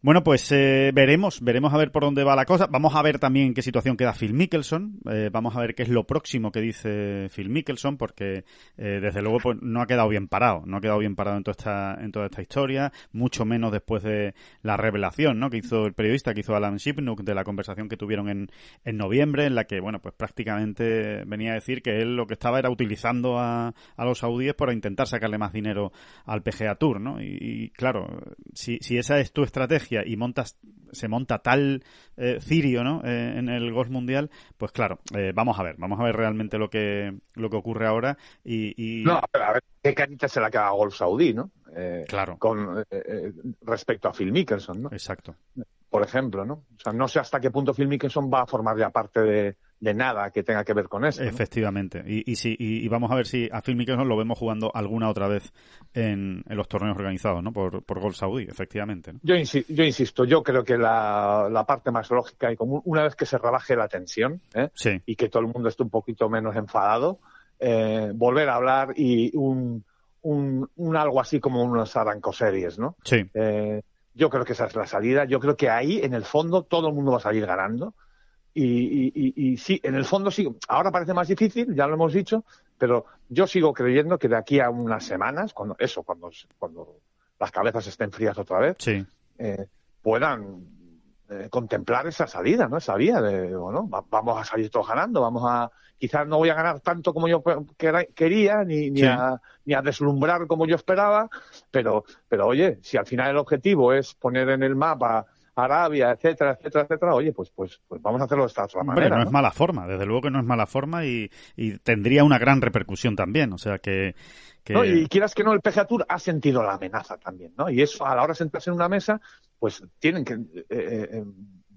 A: Bueno, pues eh, veremos, veremos a ver por dónde va la cosa. Vamos a ver también en qué situación queda Phil Mickelson. Eh, vamos a ver qué es lo próximo que dice Phil Mickelson, porque eh, desde luego pues, no ha quedado bien parado, no ha quedado bien parado en toda esta, en toda esta historia, mucho menos después de la revelación, ¿no? Que hizo el periodista, que hizo Alan Shipnook, de la conversación que tuvieron en, en noviembre, en la que, bueno, pues prácticamente venía a decir que él lo que estaba era utilizando a, a los saudíes para intentar sacarle más dinero al PGA Tour, ¿no? Y, y claro, si, si esa es tu estrategia y montas se monta tal eh, cirio ¿no? Eh, en el golf mundial pues claro eh, vamos a ver vamos a ver realmente lo que lo que ocurre ahora y, y...
B: no a ver qué canita se la queda a golf saudí no
A: claro.
B: con respecto a Phil Mickelson no
A: exacto.
B: Por ejemplo no o sea no sé hasta qué punto Phil Mickelson va a formar ya parte de de nada que tenga que ver con eso. ¿no?
A: Efectivamente. Y, y, si, y, y, vamos a ver si a Phil Mickelson lo vemos jugando alguna otra vez en, en los torneos organizados, ¿no? Por, por Gol Saudí, efectivamente. ¿no?
B: Yo, insi yo insisto, yo creo que la, la, parte más lógica y común, una vez que se rebaje la tensión ¿eh?
A: sí.
B: y que todo el mundo esté un poquito menos enfadado, eh, volver a hablar y un, un, un, algo así como unos arancoseries, ¿no?
A: Sí.
B: Eh, yo creo que esa es la salida. Yo creo que ahí, en el fondo, todo el mundo va a salir ganando. Y, y, y, y, sí, en el fondo sí, ahora parece más difícil, ya lo hemos dicho, pero yo sigo creyendo que de aquí a unas semanas, cuando eso, cuando, cuando las cabezas estén frías otra vez,
A: sí.
B: eh, puedan eh, contemplar esa salida, ¿no? Esa vía de, bueno, va, vamos a salir todos ganando, vamos a, quizás no voy a ganar tanto como yo quería, ni, ni,
A: sí.
B: a, ni a deslumbrar como yo esperaba, pero, pero oye, si al final el objetivo es poner en el mapa Arabia, etcétera, etcétera, etcétera, oye, pues, pues, pues vamos a hacerlo de esta otra
A: Hombre,
B: manera.
A: No,
B: ¿no?
A: es mala forma, desde luego que no es mala forma y, y tendría una gran repercusión también, o sea que... que...
B: No, y quieras que no, el PGA Tour ha sentido la amenaza también, ¿no? Y eso a la hora de sentarse en una mesa, pues tienen que... Eh, eh,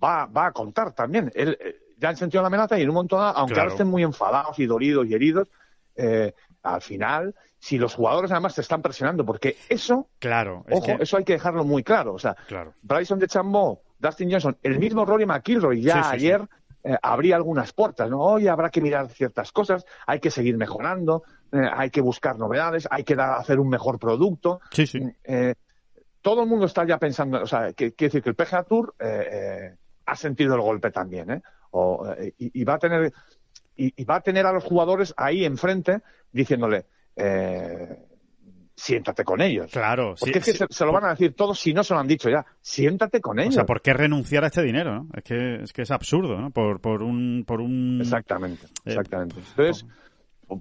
B: va, va a contar también. Él, eh, ya han sentido la amenaza y en un momento dado, aunque
A: claro.
B: ahora estén muy enfadados y dolidos y heridos, eh, al final, si los jugadores además te están presionando, porque eso,
A: claro,
B: ojo,
A: que...
B: eso hay que dejarlo muy claro. O sea,
A: claro.
B: Bryson de Chambó, Dustin Johnson, el mismo Rory McIlroy ya
A: sí, sí,
B: ayer
A: sí.
B: Eh, abría algunas puertas, ¿no? Hoy habrá que mirar ciertas cosas, hay que seguir mejorando, eh, hay que buscar novedades, hay que dar, hacer un mejor producto.
A: Sí, sí.
B: Eh, todo el mundo está ya pensando, o sea, quiere decir que el PGA Tour eh, ha sentido el golpe también, ¿eh? O, y, y, va a tener y, y, va a tener a los jugadores ahí enfrente diciéndole eh, siéntate con ellos.
A: Claro,
B: Porque es que se, se, lo van a decir todos si no se lo han dicho ya. Siéntate con ellos.
A: O sea, ¿por qué renunciar a este dinero? ¿no? Es que es que es absurdo, ¿no? Por, por un por un
B: exactamente, exactamente. Eh, Entonces,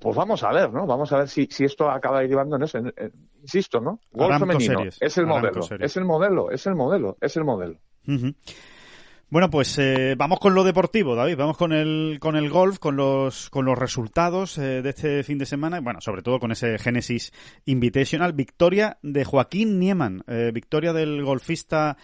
B: pues vamos a ver, ¿no? Vamos a ver si, si esto acaba derivando en eso. En, en, insisto, ¿no? Gol femenino
A: series,
B: es el modelo, es el modelo, es el modelo, es el modelo.
A: Bueno, pues eh, vamos con lo deportivo, David. Vamos con el con el golf, con los con los resultados eh, de este fin de semana. Bueno, sobre todo con ese Genesis Invitational, victoria de Joaquín Nieman, eh, victoria del golfista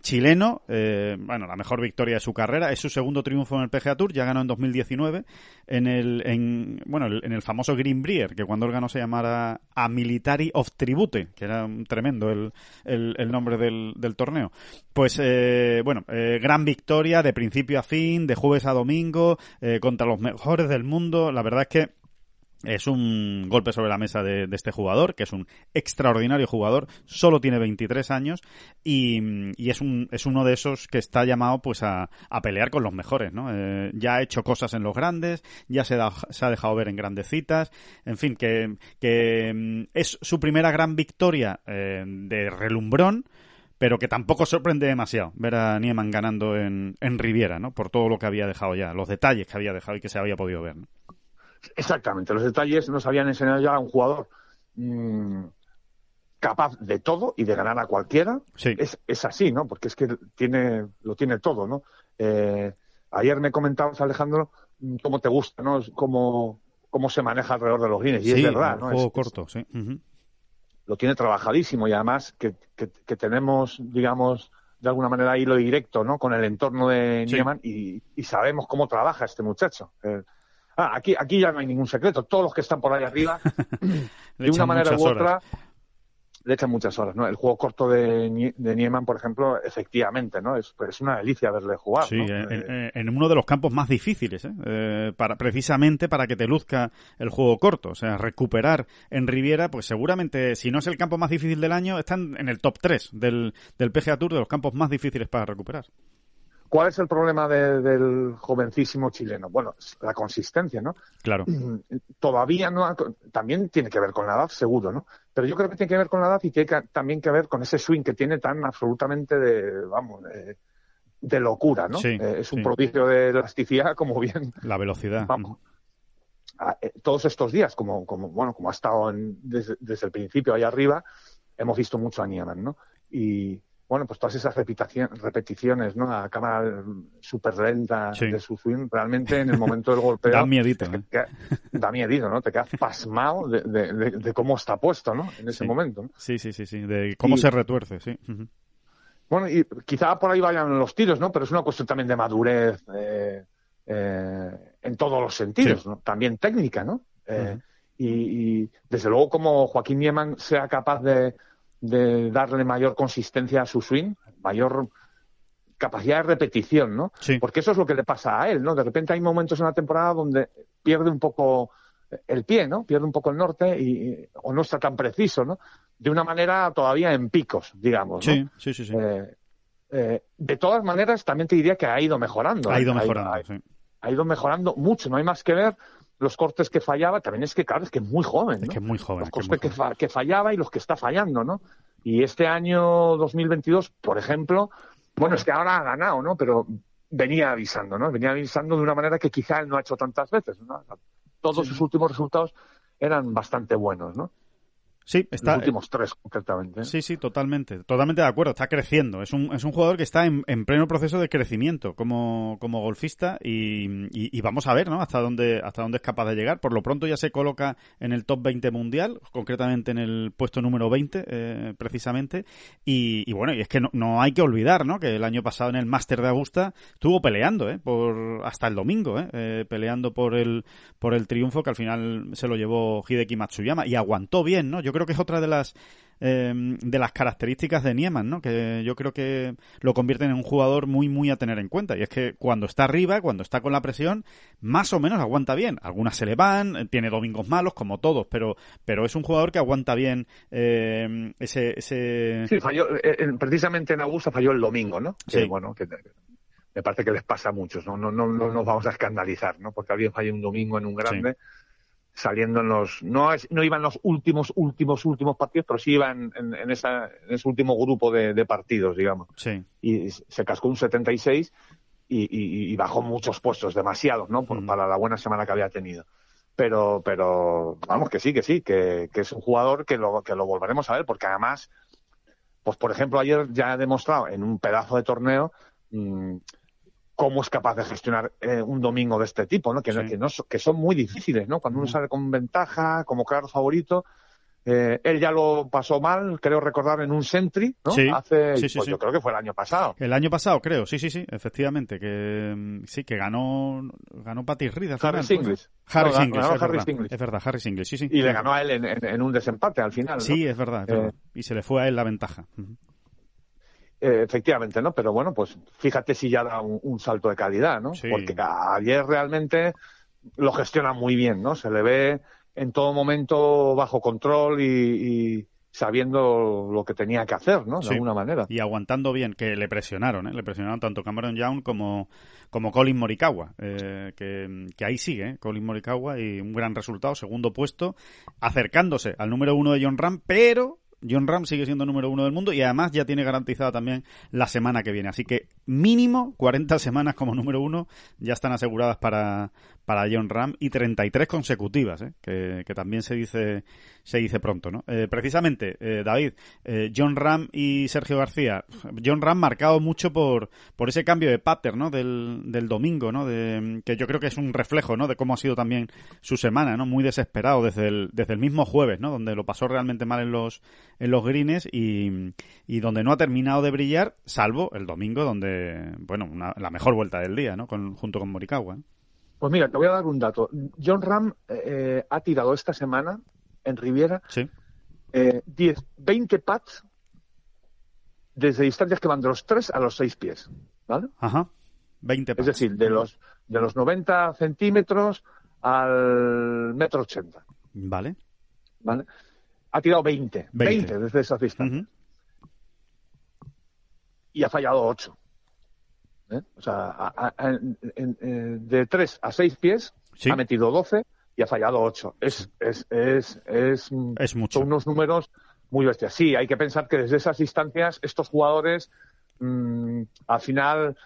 A: chileno. bueno, la mejor victoria de su carrera. Es su segundo triunfo en el PGA Tour. Ya ganó en 2019 en el en bueno en el famoso Greenbrier, que cuando él ganó se llamara A Military of Tribute, que era tremendo el, el, nombre del, del torneo. Pues bueno. Eh, gran victoria de principio a fin, de jueves a domingo, eh, contra los mejores del mundo. La verdad es que es un golpe sobre la mesa de, este jugador, que es un extraordinario jugador, solo tiene 23 años y, es, un, es uno de esos que está llamado pues a, pelear con los mejores, ¿no? Eh, ya ha hecho cosas en los grandes, ya se, se ha dejado ver en grandes citas, en fin, que, que mm, es su primera gran victoria de relumbrón, pero que tampoco sorprende demasiado ver a Nieman ganando en, en Riviera, ¿no? Por todo lo que había dejado ya, los detalles que había dejado y que se había podido ver.
B: Exactamente, los detalles nos habían enseñado ya a un jugador mm, capaz de todo y de ganar a cualquiera.
A: Sí.
B: Es, es así, ¿no? Porque es que tiene, lo tiene todo, ¿no? Eh, ayer me comentabas, Alejandro, mm, cómo te gusta, ¿no? Cómo, cómo se maneja alrededor de los guines. Y es verdad, ¿no?
A: juego corto, sí
B: lo tiene trabajadísimo y además que, que, tenemos, digamos, de alguna manera hilo directo ¿no? con el entorno de Nieman y, sabemos cómo trabaja este muchacho. Eh, ah, aquí, aquí ya no hay ningún secreto. Todos los que están por ahí arriba, (laughs) de una manera u otra, le echan muchas horas, ¿no? El juego corto de, de Nieman, por ejemplo, efectivamente, ¿no? Es, es una delicia verle jugar.
A: Sí, eh, en, uno de los campos más difíciles, ¿eh? ¿eh? para, precisamente para que te luzca el juego corto. O sea, recuperar en Riviera, pues seguramente, si no es el campo más difícil del año, están en el top 3 del, del PGA Tour de los campos más difíciles para recuperar.
B: ¿Cuál es el problema del jovencísimo chileno? Bueno, la consistencia, ¿no?
A: Claro. (clears throat)
B: Todavía no. también tiene que ver con la edad, seguro, ¿no? Pero yo creo que tiene que ver con la edad y tiene también que ver con ese swing que tiene tan absolutamente de, vamos, de, locura, ¿no?
A: Sí,
B: eh, es un prodigio de elasticidad, (laughs) como bien.
A: La velocidad.
B: Vamos. Eh, todos estos días, como, como, bueno, como ha estado desde, desde, el principio ahí arriba, hemos visto mucho a Nieman, ¿no? Y bueno, pues todas esas repeticiones, ¿no? A cámara súper lenta de su swing, realmente en el momento del golpeo... (laughs)
A: da miedito, ¿no?
B: da miedito, ¿no? Te quedas pasmado de, cómo está puesto, ¿no? En ese momento,
A: Sí, sí, sí, sí, de cómo se retuerce, sí.
B: Bueno, y quizá por ahí vayan los tiros, ¿no? Pero es una cuestión también de madurez eh, eh, en todos los sentidos, ¿no? También técnica, ¿no? Eh, y, y, desde luego como Joaquín Nieman sea capaz de de darle mayor consistencia a su swing, mayor capacidad de repetición, ¿no?
A: Sí.
B: Porque eso es lo que le pasa a él, ¿no? De repente hay momentos en la temporada donde pierde un poco el pie, ¿no? Pierde un poco el norte y, o no está tan preciso, ¿no? De una manera todavía en picos, digamos.
A: ¿no? Sí, sí, sí. sí.
B: Eh, eh, de todas maneras, también te diría que ha ido mejorando.
A: Ha ido mejorando, ha, sí.
B: ha ido mejorando mucho, no hay más que ver los cortes que fallaba, también es que, claro, es que es muy joven. ¿no?
A: Es que es muy joven.
B: Los cortes que, fallaba y los que está fallando, ¿no? Y este año 2022, por ejemplo, bueno, es que ahora ha ganado, ¿no? Pero venía avisando, ¿no? Venía avisando de una manera que quizá él no ha hecho tantas veces, ¿no? Todos sus últimos resultados eran bastante buenos, ¿no?
A: Sí, está.
B: Los últimos tres, concretamente. ¿eh?
A: Sí, sí, totalmente. Totalmente de acuerdo. Está creciendo. Es un, es un jugador que está en, pleno proceso de crecimiento como, como golfista y, y, vamos a ver, ¿no? Hasta dónde, hasta dónde es capaz de llegar. Por lo pronto ya se coloca en el top 20 mundial, concretamente en el puesto número 20, eh, precisamente. Y, y, bueno, y es que no, no, hay que olvidar, ¿no? Que el año pasado en el Máster de Augusta estuvo peleando, ¿eh? Por, hasta el domingo, ¿eh? ¿eh? Peleando por el, por el triunfo que al final se lo llevó Hideki Matsuyama y aguantó bien, ¿no? Yo creo que es otra de las em, de las características de Nieman, ¿no? Que yo creo que lo convierten en un jugador muy, muy a tener en cuenta. Y es que cuando está arriba, cuando está con la presión, más o menos aguanta bien. Algunas se le van, tiene domingos malos, como todos, pero, pero es un jugador que aguanta bien em, ese, ese...
B: Sí, falló, eh, eh, precisamente en Augusta falló el domingo, ¿no?
A: Sí.
B: bueno, que me parece que les pasa a muchos, ¿no? No, no, no nos vamos a escandalizar, ¿no? Porque alguien falló un domingo en un grande saliendo en los no no iban los últimos últimos últimos partidos pero sí iban en, en, esa, en ese último grupo de, partidos digamos
A: sí.
B: y se cascó un 76 y, y, y bajó muchos puestos demasiados no Por, mm. para la buena semana que había tenido pero pero vamos que sí que sí que, que es un jugador que lo que lo volveremos a ver porque además pues por ejemplo ayer ya ha demostrado en un pedazo de torneo mm, cómo es capaz de gestionar eh, un domingo de este tipo, ¿no? Que, no-
A: Sí.
B: que, no, so- que son muy difíciles, ¿no? Cuando uno sale con ventaja, como claro favorito. eh, él ya lo pasó mal, creo recordar, en un Sentry, ¿no?
A: Sí.
B: Hace,
A: Sí, sí,
B: pues
A: sí.
B: yo creo que fue el año pasado.
A: El año pasado, creo, sí, sí, sí, efectivamente, que mm, sí, que ganó, ganó Patty Reed al
B: Harry
A: final, pues. Harry
B: No,
A: es, verdad, es verdad, Harry Singles, sí, sí.
B: Y le ganó a él en, en- en un desempate al final. ¿no?
A: Sí, es verdad, es
B: Eh,
A: verdad. Y se le fue a él la ventaja.
B: Eh, efectivamente, ¿no? Pero bueno, pues fíjate si ya da un, un salto de calidad, ¿no?
A: Sí.
B: Porque ayer realmente lo gestiona muy bien, ¿no? Se le ve en todo momento bajo control y, y sabiendo lo que tenía que hacer, ¿no? De
A: Sí.
B: alguna manera.
A: Y aguantando bien, que le presionaron, ¿eh? le presionaron tanto Cameron Young como, como Colin Morikawa, eh, que, que ahí sigue, ¿eh? Colin Morikawa y un gran resultado, segundo puesto, acercándose al número uno de John Ram, pero John Ram sigue siendo número uno del mundo y además ya tiene garantizada también la semana que viene. Así que mínimo 40 semanas como número uno ya están aseguradas para, para John Ram y 33 consecutivas, ¿eh? que, que también se dice, se dice pronto. ¿no? Eh, precisamente, eh, David, eh, John Ram y Sergio García. John Ram marcado mucho por, por ese cambio de pattern ¿no? del, del domingo, ¿no? de, que yo creo que es un reflejo ¿no? de cómo ha sido también su semana, ¿no? muy desesperado desde el, desde el mismo jueves, ¿no? donde lo pasó realmente mal en los, en los greens y, y donde no ha terminado de brillar, salvo el domingo, donde, bueno, una- la mejor vuelta del día, ¿no? Con, junto con Morikawa. ¿no?
B: Pues mira, te voy a dar un dato. John Ram eh, ha tirado esta semana en Riviera
A: Sí.
B: eh, 10, 20 pads desde distancias que van de los 3 a los 6 pies, ¿vale?
A: Ajá. 20
B: Es
A: pats.
B: decir, de los, de los 90 centímetros al metro 80,
A: Vale.
B: ¿vale? Ha tirado 20, 20,
A: 20
B: desde esas distancias
A: Ujú.
B: y ha fallado 8. ¿eh? O sea, a- a- a- en- en- en- de 3 a 6 pies
A: Sí.
B: ha metido 12 y ha fallado 8. Es, es, es, es,
A: Es mucho.
B: son unos números muy bestias. Sí, hay que pensar que desde esas distancias estos jugadores mm, al final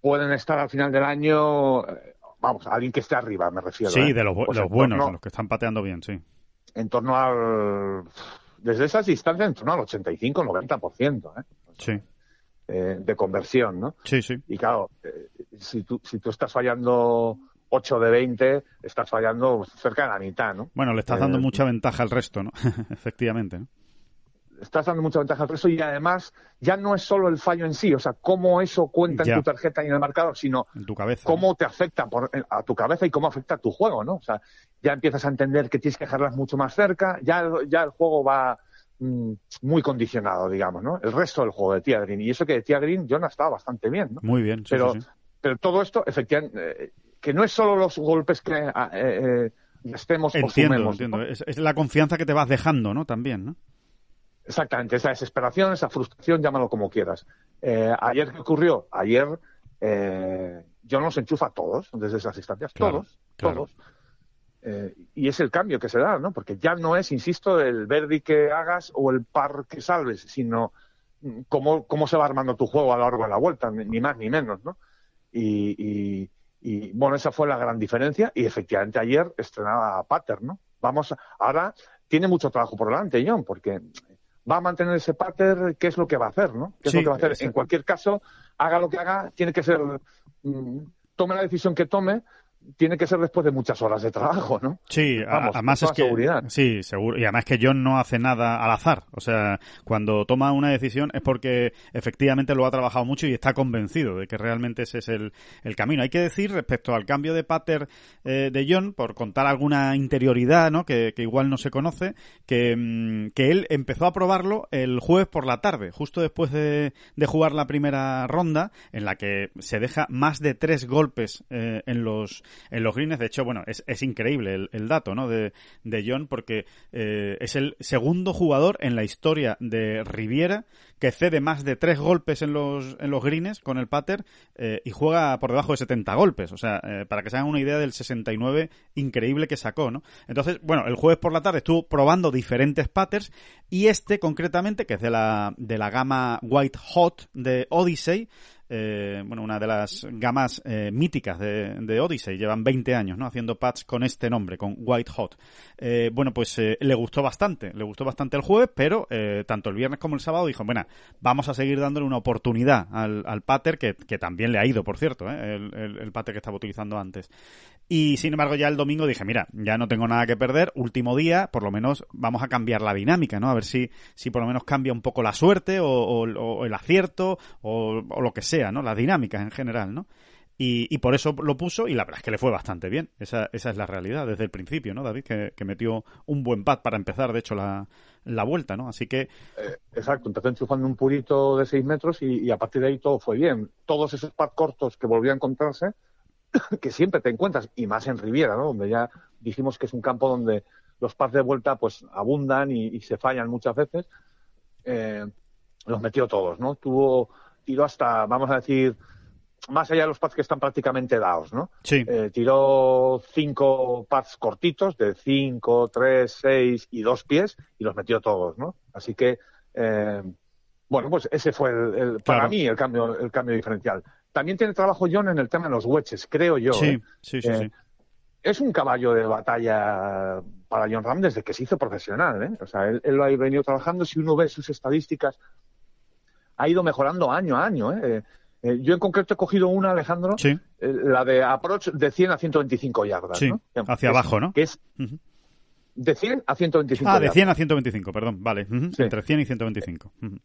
B: pueden estar al final del año, eh, vamos, alguien que esté arriba, me refiero.
A: Sí,
B: ¿eh?
A: de los,
B: Pues
A: los
B: en
A: buenos, los que están pateando bien, sí.
B: En torno al. Desde esas distancias, en torno al 85-90%. ¿eh?
A: Sí,
B: eh, de conversión, ¿no?
A: sí, sí.
B: Y claro, eh, si, tú, si tú estás fallando 8 de 20, estás fallando cerca de la mitad, ¿no?
A: Bueno, le estás dando
B: Eh,
A: mucha ventaja al resto, ¿no? (laughs) Efectivamente, ¿no?
B: Estás dando mucha ventaja al resto y además ya no es solo el fallo en sí, o sea, cómo eso cuenta
A: Ya.
B: en tu tarjeta y en el marcador, sino
A: En tu cabeza.
B: cómo te afecta por- a tu cabeza y cómo afecta a tu juego, ¿no? O sea, ya empiezas a entender que tienes que dejarlas mucho más cerca, ya, ya el juego va mm, muy condicionado, digamos, ¿no? El resto del juego de Tia Green. Y eso que de Tia Green, John ha estado bastante bien, ¿no?
A: Muy bien, sí,
B: pero,
A: sí, sí.
B: pero todo esto, efectivamente, eh, que no es solo los golpes que eh, eh, estemos o
A: Entiendo,
B: sumemos,
A: entiendo.
B: ¿no?
A: Es, es la confianza que te vas dejando, ¿no? También, ¿no?
B: Exactamente, esa desesperación, esa frustración, llámalo como quieras. Eh, ayer, ¿qué ocurrió? Ayer eh, John los enchufa a todos desde esas instancias,
A: Claro,
B: todos,
A: claro.
B: todos. Eh, y es el cambio que se da, ¿no? Porque ya no es, insisto, el verdi que hagas o el par que salves, sino mm, cómo, cómo se va armando tu juego a lo largo de la vuelta, ni más ni menos, ¿no? Y, y- y, bueno, esa fue la gran diferencia y efectivamente ayer estrenaba a Pater, ¿no? Vamos, a- ahora tiene mucho trabajo por delante, John, porque va a mantener ese Pater, ¿qué es lo que va a hacer, ¿no? ¿Qué es
A: Sí,
B: lo que va a hacer?
A: exacto.
B: En cualquier caso, haga lo que haga, tiene que ser, mm, tome la decisión que tome, tiene que ser después de muchas horas de trabajo, ¿no?
A: Sí,
B: Vamos,
A: además es que
B: seguridad.
A: sí, seguro, y además que John no hace nada al azar, o sea, cuando toma una decisión es porque efectivamente lo ha trabajado mucho y está convencido de que realmente ese es el, el camino. Hay que decir respecto al cambio de pater eh, de John, por contar alguna interioridad, ¿no? Que, que igual no se conoce, que, mm, que él empezó a probarlo el jueves por la tarde, justo después de, de jugar la primera ronda, en la que se deja más de tres golpes eh, en los en los greens. De hecho, bueno, es, es increíble el, el dato, ¿no? De, de John, porque eh, es el segundo jugador en la historia de Riviera que cede más de tres golpes en los, en los greens con el pater eh, y juega por debajo de 70 golpes. O sea, eh, para que se hagan una idea del 69 increíble que sacó, ¿no? Entonces, bueno, el jueves por la tarde estuvo probando diferentes paters y este concretamente, que es de la, de la gama White Hot de Odyssey, eh, bueno, una de las gamas eh, míticas de, de, Odyssey. Llevan 20 años, ¿no? Haciendo pads con este nombre, con White Hot. Eh, bueno, pues le gustó bastante, le gustó bastante el jueves, pero tanto el viernes como el sábado dijo, bueno, vamos a seguir dándole una oportunidad al, al pater, que, que también le ha ido, por cierto, el, el, el pater que estaba utilizando antes. Y sin embargo, ya el domingo dije, mira, ya no tengo nada que perder, último día, por lo menos vamos a cambiar la dinámica, ¿no? A ver si, si por lo menos cambia un poco la suerte o, el acierto o, lo que sea, ¿no? Las dinámicas en general, ¿no? Y, por eso lo puso y la verdad es que le fue bastante bien. Esa, esa es la realidad desde el principio, ¿no, David? Que, metió un buen pad para empezar, de hecho, la, vuelta, ¿no? Así que...
B: Eh, exacto, empezó enchufando un purito de 6 metros y, a partir de ahí todo fue bien. Todos esos pads cortos que volvió a encontrarse, (coughs) que siempre te encuentras, y más en Riviera, ¿no? Donde ya dijimos que es un campo donde los pads de vuelta pues abundan y, y se fallan muchas veces, eh, los metió todos, ¿no? Tuvo, tiró hasta, vamos a decir, más allá de los pads que están prácticamente dados, ¿no?
A: Sí.
B: Eh, tiró cinco pads cortitos de cinco, tres, seis y dos pies y los metió todos, ¿no? Así que, eh, bueno, pues ese fue el, el para
A: Claro.
B: mí el cambio, el cambio diferencial. También tiene trabajo John en el tema de los wedges, creo yo.
A: Sí,
B: ¿eh?
A: sí, sí,
B: Eh,
A: sí.
B: Es un caballo de batalla para John Ram desde que se hizo profesional, ¿eh? O sea, él, él lo ha venido trabajando. Si uno ve sus estadísticas, ha ido mejorando año a año, ¿eh? Eh, eh, yo en concreto he cogido una, Alejandro,
A: Sí,
B: eh, la de approach de 100 a 125 yardas,
A: Sí,
B: ¿no?
A: hacia
B: es-
A: abajo, ¿no?
B: Que es de 100 a 125
A: Ah, de
B: yardas.
A: 100 a 125, perdón, vale.
B: Sí.
A: Entre 100 y 125. Ujú.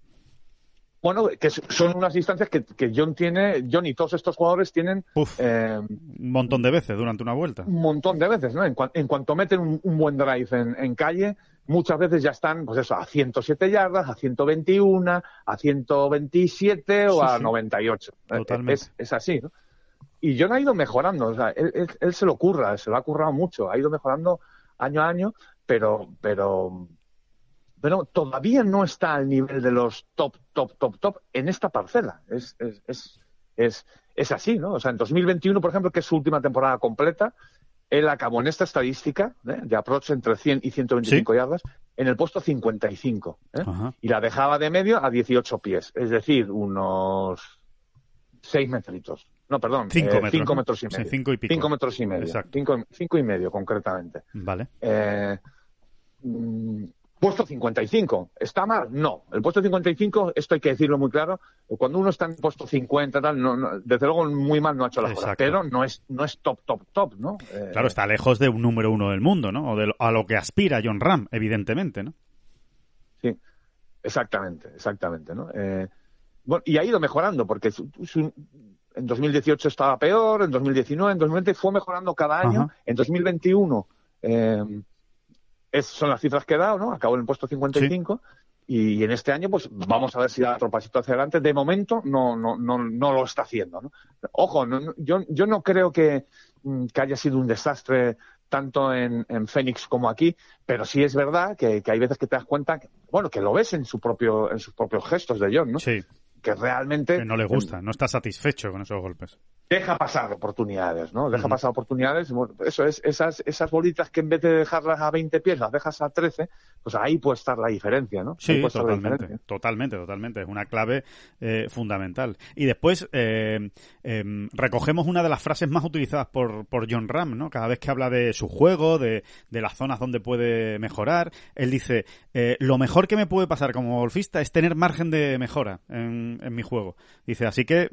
B: Bueno, que son unas distancias que, que John tiene, John y todos estos jugadores tienen
A: Uf,
B: eh,
A: un montón de veces durante una vuelta.
B: un montón de veces, ¿no? En, cua- en cuanto meten un, un buen drive en, en calle, muchas veces ya están, pues eso, a 107 yardas, a 121, a 127 o
A: Sí,
B: a
A: sí.
B: 98. Eh,
A: Totalmente.
B: Es, es así, ¿no? Y John ha ido mejorando, o sea, él, él- él se lo curra, se lo ha currado mucho, ha ido mejorando año a año, pero, pero, pero todavía no está al nivel de los top, top, top, top en esta parcela. Es, es, es, es, es así, ¿no? O sea, en 2021, por ejemplo, que es su última temporada completa, él acabó en esta estadística ¿eh? de approach entre 100 y 125 yardas en el puesto 55. ¿eh? Y la dejaba de medio a 18 pies, es decir, unos 6 metritos. No, perdón,
A: Cinco
B: eh,
A: metros,
B: metros y
A: Sí,
B: medio.
A: cinco y pico.
B: Cinco metros y medio.
A: Exacto.
B: Cinco, cinco y medio, concretamente.
A: Vale.
B: Eh, mm, puesto 55. ¿Está mal? No. El puesto 55, esto hay que decirlo muy claro, cuando uno está en puesto 50, tal, no, no, desde luego muy mal no ha hecho la cosa, pero no es, no es top, top, top, ¿no? Eh,
A: Claro, está lejos de un número uno del mundo, ¿no? O de lo- a lo que aspira John Ram, evidentemente, ¿no?
B: Sí, exactamente, exactamente, ¿no? Eh, bueno, y ha ido mejorando, porque su- su- en 2018 estaba peor, en 2019, en 2020 fue mejorando cada año.
A: Ajá.
B: En 2021 eh, es- son las cifras que he dado, ¿no? Acabó en el puesto 55. Y en este año, pues vamos a ver si da otro pasito hacia adelante. De momento no, no, no, no lo está haciendo. ¿no? Ojo, no- no- yo, yo no creo que, mm, que haya sido un desastre tanto en, en Phoenix como aquí, pero sí es verdad que, que hay veces que te das cuenta, que, bueno, que lo ves en su propio, en sus propios gestos de John, ¿no?
A: Sí,
B: Que realmente
A: que no le gusta, no está satisfecho con esos golpes.
B: Deja pasar oportunidades, ¿no? Deja pasar oportunidades. Bueno, Eso es, esas, esas bolitas que en vez de dejarlas a 20 pies, las dejas a 13, pues ahí puede estar la diferencia, ¿no?
A: Sí, totalmente, totalmente, totalmente. Es una clave eh, fundamental. Y después eh, em, recogemos una de las frases más utilizadas por, por John Ram, ¿no? Cada vez que habla de su juego, de, de las zonas donde puede mejorar, él dice, eh, lo mejor que me puede pasar como golfista es tener margen de mejora en, en mi juego. Dice, así que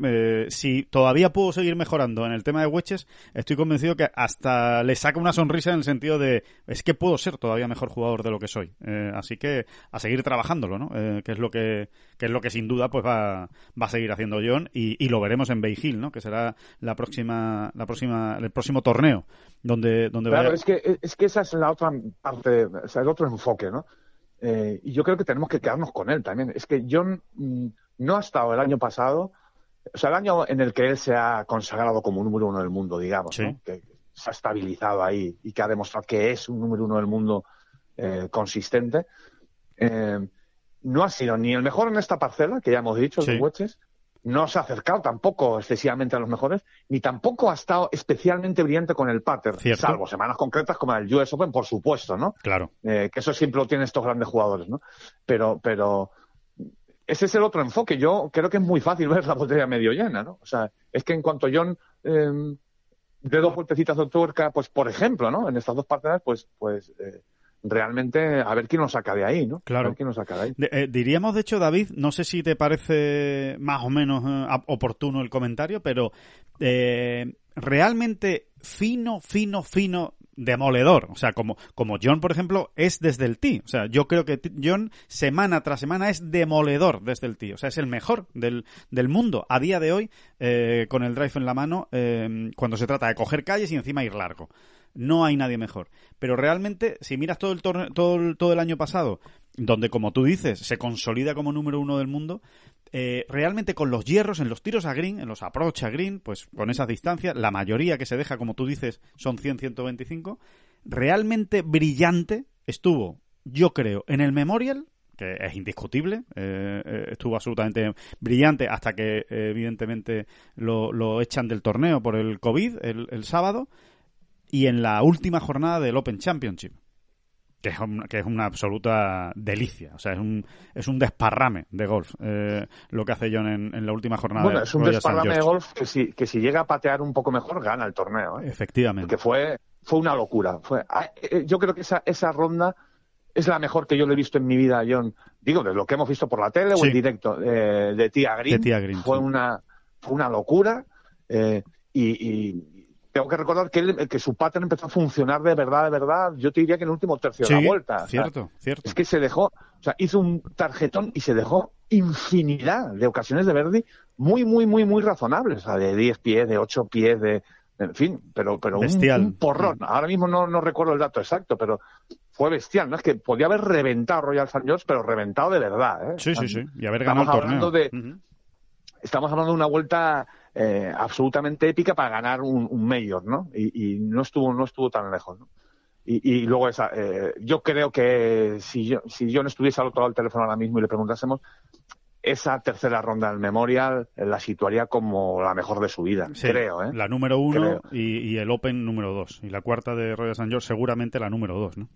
A: si todavía puedo seguir mejorando en el tema de wedges, estoy convencido que hasta le saca una sonrisa en el sentido de, es que puedo ser todavía mejor jugador de lo que soy. Eh, así que a seguir trabajándolo, ¿no? Eh, que es lo que, que es lo que sin duda pues va, va a seguir haciendo John y, y lo veremos en Bay Hill, ¿no? Que será la próxima, la próxima, el próximo torneo donde, donde
B: Claro,
A: vaya-
B: es que, es que esa es la otra parte, o sea, el otro enfoque, ¿no? Eh, y yo creo que tenemos que quedarnos con él también. Es que John mm, no ha estado el año pasado, o sea, el año en el que él se ha consagrado como número uno del mundo, digamos,
A: Sí.
B: ¿no? que se ha estabilizado ahí y que ha demostrado que es un número uno del mundo eh, consistente. Eh, no ha sido ni el mejor en esta parcela, que ya hemos dicho,
A: Sí.
B: los wedges, no se ha acercado tampoco excesivamente a los mejores, ni tampoco ha estado especialmente brillante con el
A: Cierto.
B: salvo semanas concretas como el US Open, por supuesto, ¿no?
A: Claro.
B: Eh, que eso siempre lo tienen estos grandes jugadores, ¿no? Pero, pero ese es el otro enfoque. Yo creo que es muy fácil ver la botella medio llena, ¿no? O sea, es que en cuanto John eh, de dos vueltecitas de tuerca, pues por ejemplo, ¿no? En estas dos partidas, pues, pues eh, realmente a ver quién nos saca de ahí, ¿no?
A: Claro.
B: A ver quién nos saca de ahí.
A: De- eh, diríamos, de hecho, David, no sé si te parece más o menos eh, oportuno el comentario, pero realmente fino, fino, fino, demoledor. O sea, como, como John, por ejemplo, es desde el tee. O sea, yo creo que John, semana tras semana, es demoledor desde el tee. O sea, es el mejor del, del mundo a día de hoy, eh, con el drive en la mano, eh, cuando se trata de coger calles y encima ir largo. No hay nadie mejor. Pero realmente, si miras todo el, todo todo el año pasado, donde, como tú dices, se consolida como número uno del mundo, eh, realmente con los hierros, en los tiros a green, en los approach a green, pues con esas distancias, la mayoría que se deja, como tú dices, son 100-125, realmente brillante estuvo, yo creo, en el Memorial, que es indiscutible, eh, eh, estuvo absolutamente brillante hasta que eh, evidentemente lo, echan del torneo por el COVID el sábado, y en la última jornada del Open Championship que es, un- que es una absoluta delicia. O sea, es un, es un desparrame de golf eh, lo que hace John en, en la última jornada
B: Bueno,
A: de
B: es un
A: Royal
B: desparrame de golf que si, que si llega a patear un poco mejor, gana el torneo. ¿eh?
A: Efectivamente.
B: Porque fue, fue una locura. Fue, ah, eh, yo creo que esa, esa ronda es la mejor que yo le he visto en mi vida, John. Digo, de lo que hemos visto por la tele o en directo, eh, de Tía Green.
A: De Tía Green,
B: fue,
A: sí.
B: una, fue una locura. eh, y, y tengo que recordar que, él- que su pattern empezó a funcionar de verdad, de verdad. Yo te diría que en el último tercio de la vuelta. O sea,
A: cierto, cierto.
B: es que se dejó, o sea, hizo un tarjetón y se dejó infinidad de ocasiones de Verdi muy, muy, muy, muy razonables. O sea, de 10 pies, de 8 pies, de. En fin, pero, pero un,
A: Bestial.
B: un porrón. Ahora mismo no, no recuerdo el dato exacto, pero fue bestial. No es que podía haber reventado Royal St. George, pero reventado de verdad. ¿eh?
A: Sí, sí, sí. Y haber
B: Estamos
A: ganado el torneo.
B: hablando de-. Estamos hablando de una vuelta eh, absolutamente épica para ganar un, un mayor, ¿no? Y, y no estuvo no estuvo tan lejos, ¿no? Y, y luego esa, eh, yo creo que si yo, si yo no estuviese al otro lado del teléfono ahora mismo y le preguntásemos, esa tercera ronda del Memorial la situaría como la mejor de su vida,
A: Sí,
B: creo, ¿eh?
A: La número uno y, y el Open número dos. Y la cuarta de Royal St. George seguramente la número dos, ¿no?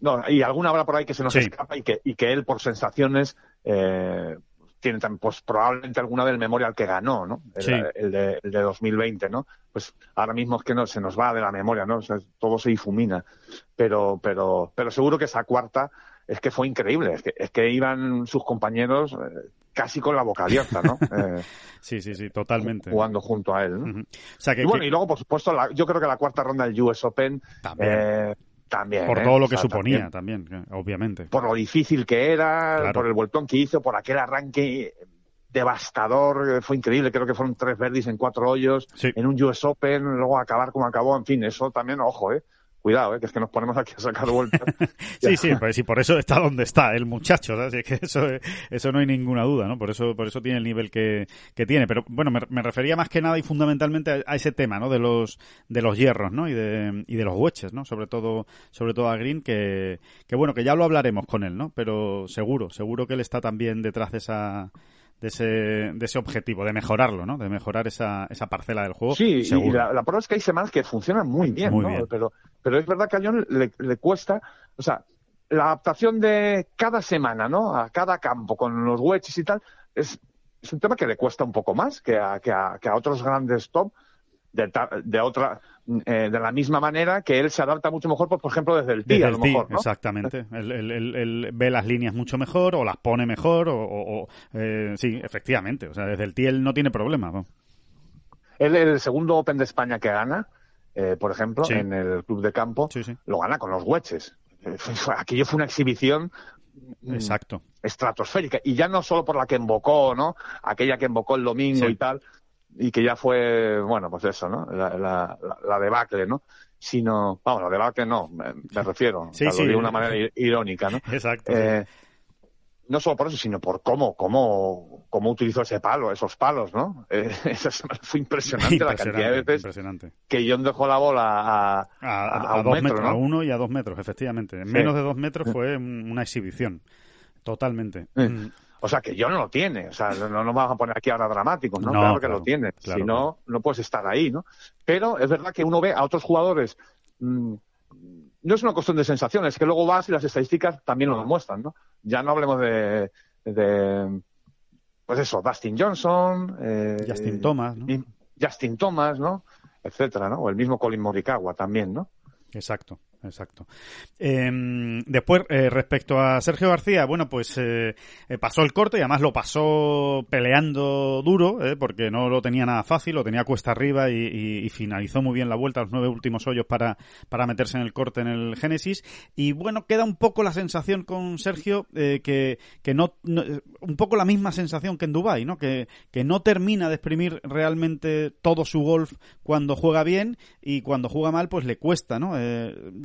B: No, y alguna habrá por ahí que se nos
A: Sí.
B: escapa y que, y que él, por sensaciones, eh, tiene también, pues probablemente alguna del Memorial que ganó, ¿no? El,
A: Sí.
B: el de, el de 2020, ¿no? Pues ahora mismo es que no se nos va de la memoria, ¿no? O sea, todo se difumina. Pero, pero, pero seguro que esa cuarta es que fue increíble. Es que, es que iban sus compañeros eh, casi con la boca abierta, ¿no? (laughs) Eh,
A: Sí, sí, sí, totalmente.
B: jugando junto a él, ¿no?
A: Ujú. O sea, que,
B: Y bueno,
A: que-
B: y luego, por supuesto, la- yo creo que la cuarta ronda del US Open
A: También.
B: eh, también.
A: por
B: ¿eh?
A: todo lo
B: O
A: que
B: sea,
A: suponía
B: también
A: también, que- obviamente.
B: por lo difícil que era,
A: Claro.
B: por el vueltón que hizo, por aquel arranque devastador, eh, fue increíble, creo que fueron tres verdis en cuatro hoyos,
A: Sí.
B: en un US Open, luego acabar como acabó, en fin, eso también, ojo, eh, cuidado, eh, que es que nos ponemos aquí a sacar vueltas. (laughs)
A: Sí, sí, pues sí, por eso está donde está el muchacho, ¿sabes? Es que eso, eso no hay ninguna duda, ¿no? Por eso, por eso tiene el nivel que, que tiene. Pero bueno, me, me refería más que nada y fundamentalmente a, a ese tema, ¿no? De los, de los hierros, ¿no? Y de, y de los hueches, ¿no? Sobre todo, sobre todo a Green, que, que bueno, que ya lo hablaremos con él, ¿no? Pero seguro, seguro que él está también detrás de esa, de ese, de ese objetivo, de mejorarlo, ¿no? De mejorar esa, esa parcela del juego.
B: Sí, y la, la prueba es que hay semanas que funcionan muy bien,
A: Muy
B: ¿no?
A: bien.
B: Pero, pero es verdad que a John le, le cuesta, o sea, la adaptación de cada semana, ¿no? A cada campo, con los wedges y tal, es, es un tema que le cuesta un poco más que a, que a, que a otros grandes top de, de otra eh, de la misma manera que él se adapta mucho mejor, pues, por ejemplo, desde el tee, a lo mejor, ¿no?
A: exactamente. Él, él- él- él ve las líneas mucho mejor, o las pone mejor, o, o- eh, sí, efectivamente. O sea, desde el tee él no tiene problema. ¿no?
B: Él, el segundo Open de España que gana, eh, por ejemplo,
A: Sí.
B: en el club de campo,
A: Sí, sí.
B: lo gana con los fue- Aquello fue una exhibición mm,
A: Exacto.
B: estratosférica. Y ya no solo por la que invocó, ¿no? Aquella que invocó el domingo
A: Sí.
B: y tal, y que ya fue, bueno, pues eso, ¿no? La, la, la- debacle, ¿no? Sino, vamos, la debacle no, me, me refiero.
A: Sí,
B: o sea,
A: sí.
B: Lo digo de una manera ir- irónica, ¿no?
A: Exacto.
B: Eh, no solo por eso, sino por cómo, cómo, cómo utilizó ese palo, esos palos, ¿no? Eh, (laughs) esa semana fue impresionante, la cantidad de veces
A: impresionante.
B: que John dejó la bola a,
A: A, a-
B: a
A: a
B: un
A: dos
B: metro,
A: metros,
B: ¿no?
A: a uno y a dos metros, efectivamente.
B: Sí.
A: menos de dos metros fue un- una exhibición. Totalmente.
B: Sí. O sea, que John lo tiene. O sea, no no nos vamos a poner aquí ahora dramáticos, ¿no?
A: No,
B: claro que
A: claro,
B: lo tiene.
A: claro,
B: si no, no puedes estar ahí, ¿no? Pero es verdad que uno ve a otros jugadores. mm, no es una cuestión de sensaciones, que luego vas y las estadísticas también lo demuestran, ¿no? Ya no hablemos de, de, pues eso, Dustin Johnson, eh,
A: Justin Thomas, ¿no?
B: Justin Thomas, ¿no? Etcétera, ¿no? O el mismo Colin Morikawa también, ¿no?
A: Exacto, exacto. Eh, después, eh, respecto a Sergio García, bueno, pues eh, eh, pasó el corte y además lo pasó peleando duro, porque no lo tenía nada fácil, lo tenía cuesta arriba y, finalizó muy bien la vuelta, los nueve últimos hoyos para, para meterse en el corte en el Génesis. Y bueno, queda un poco la sensación con Sergio que, que no, no- un poco la misma sensación que en Dubai, ¿no? Que, que no termina de exprimir realmente todo su golf cuando juega bien y cuando juega mal, pues le cuesta, ¿no?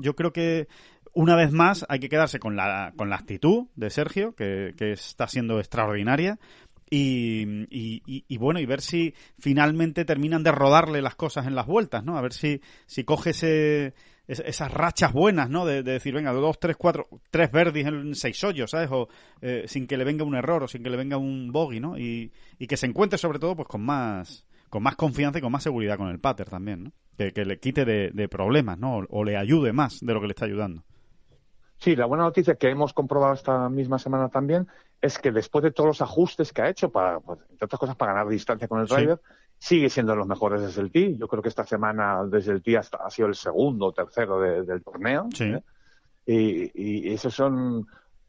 A: Yo creo que una vez más hay que quedarse con la, con la actitud de Sergio, que, que está siendo extraordinaria. Y, y- bueno, y ver si finalmente terminan de rodarle las cosas en las vueltas, ¿no? A ver si, si coge ese, es- esas rachas buenas, ¿no? De, de decir, venga, dos, tres, cuatro, tres verdis en seis hoyos, ¿sabes? O eh, sin que le venga un error o sin que le venga un bogey, ¿no? Y, y que se encuentre sobre todo pues con más con más confianza y con más seguridad con el pater también, ¿no? Que, que le quite de, de problemas, ¿no? O, o le ayude más de lo que le está ayudando.
B: Sí, la buena noticia que hemos comprobado esta misma semana también es que después de todos los ajustes que ha hecho para, pues, entre otras cosas, para ganar distancia con el
A: Sí.
B: driver, sigue siendo de los mejores desde el tee. Yo creo que esta semana desde el hasta- ha sido el segundo o tercero de- del torneo.
A: Sí.
B: ¿eh? Y, y esos son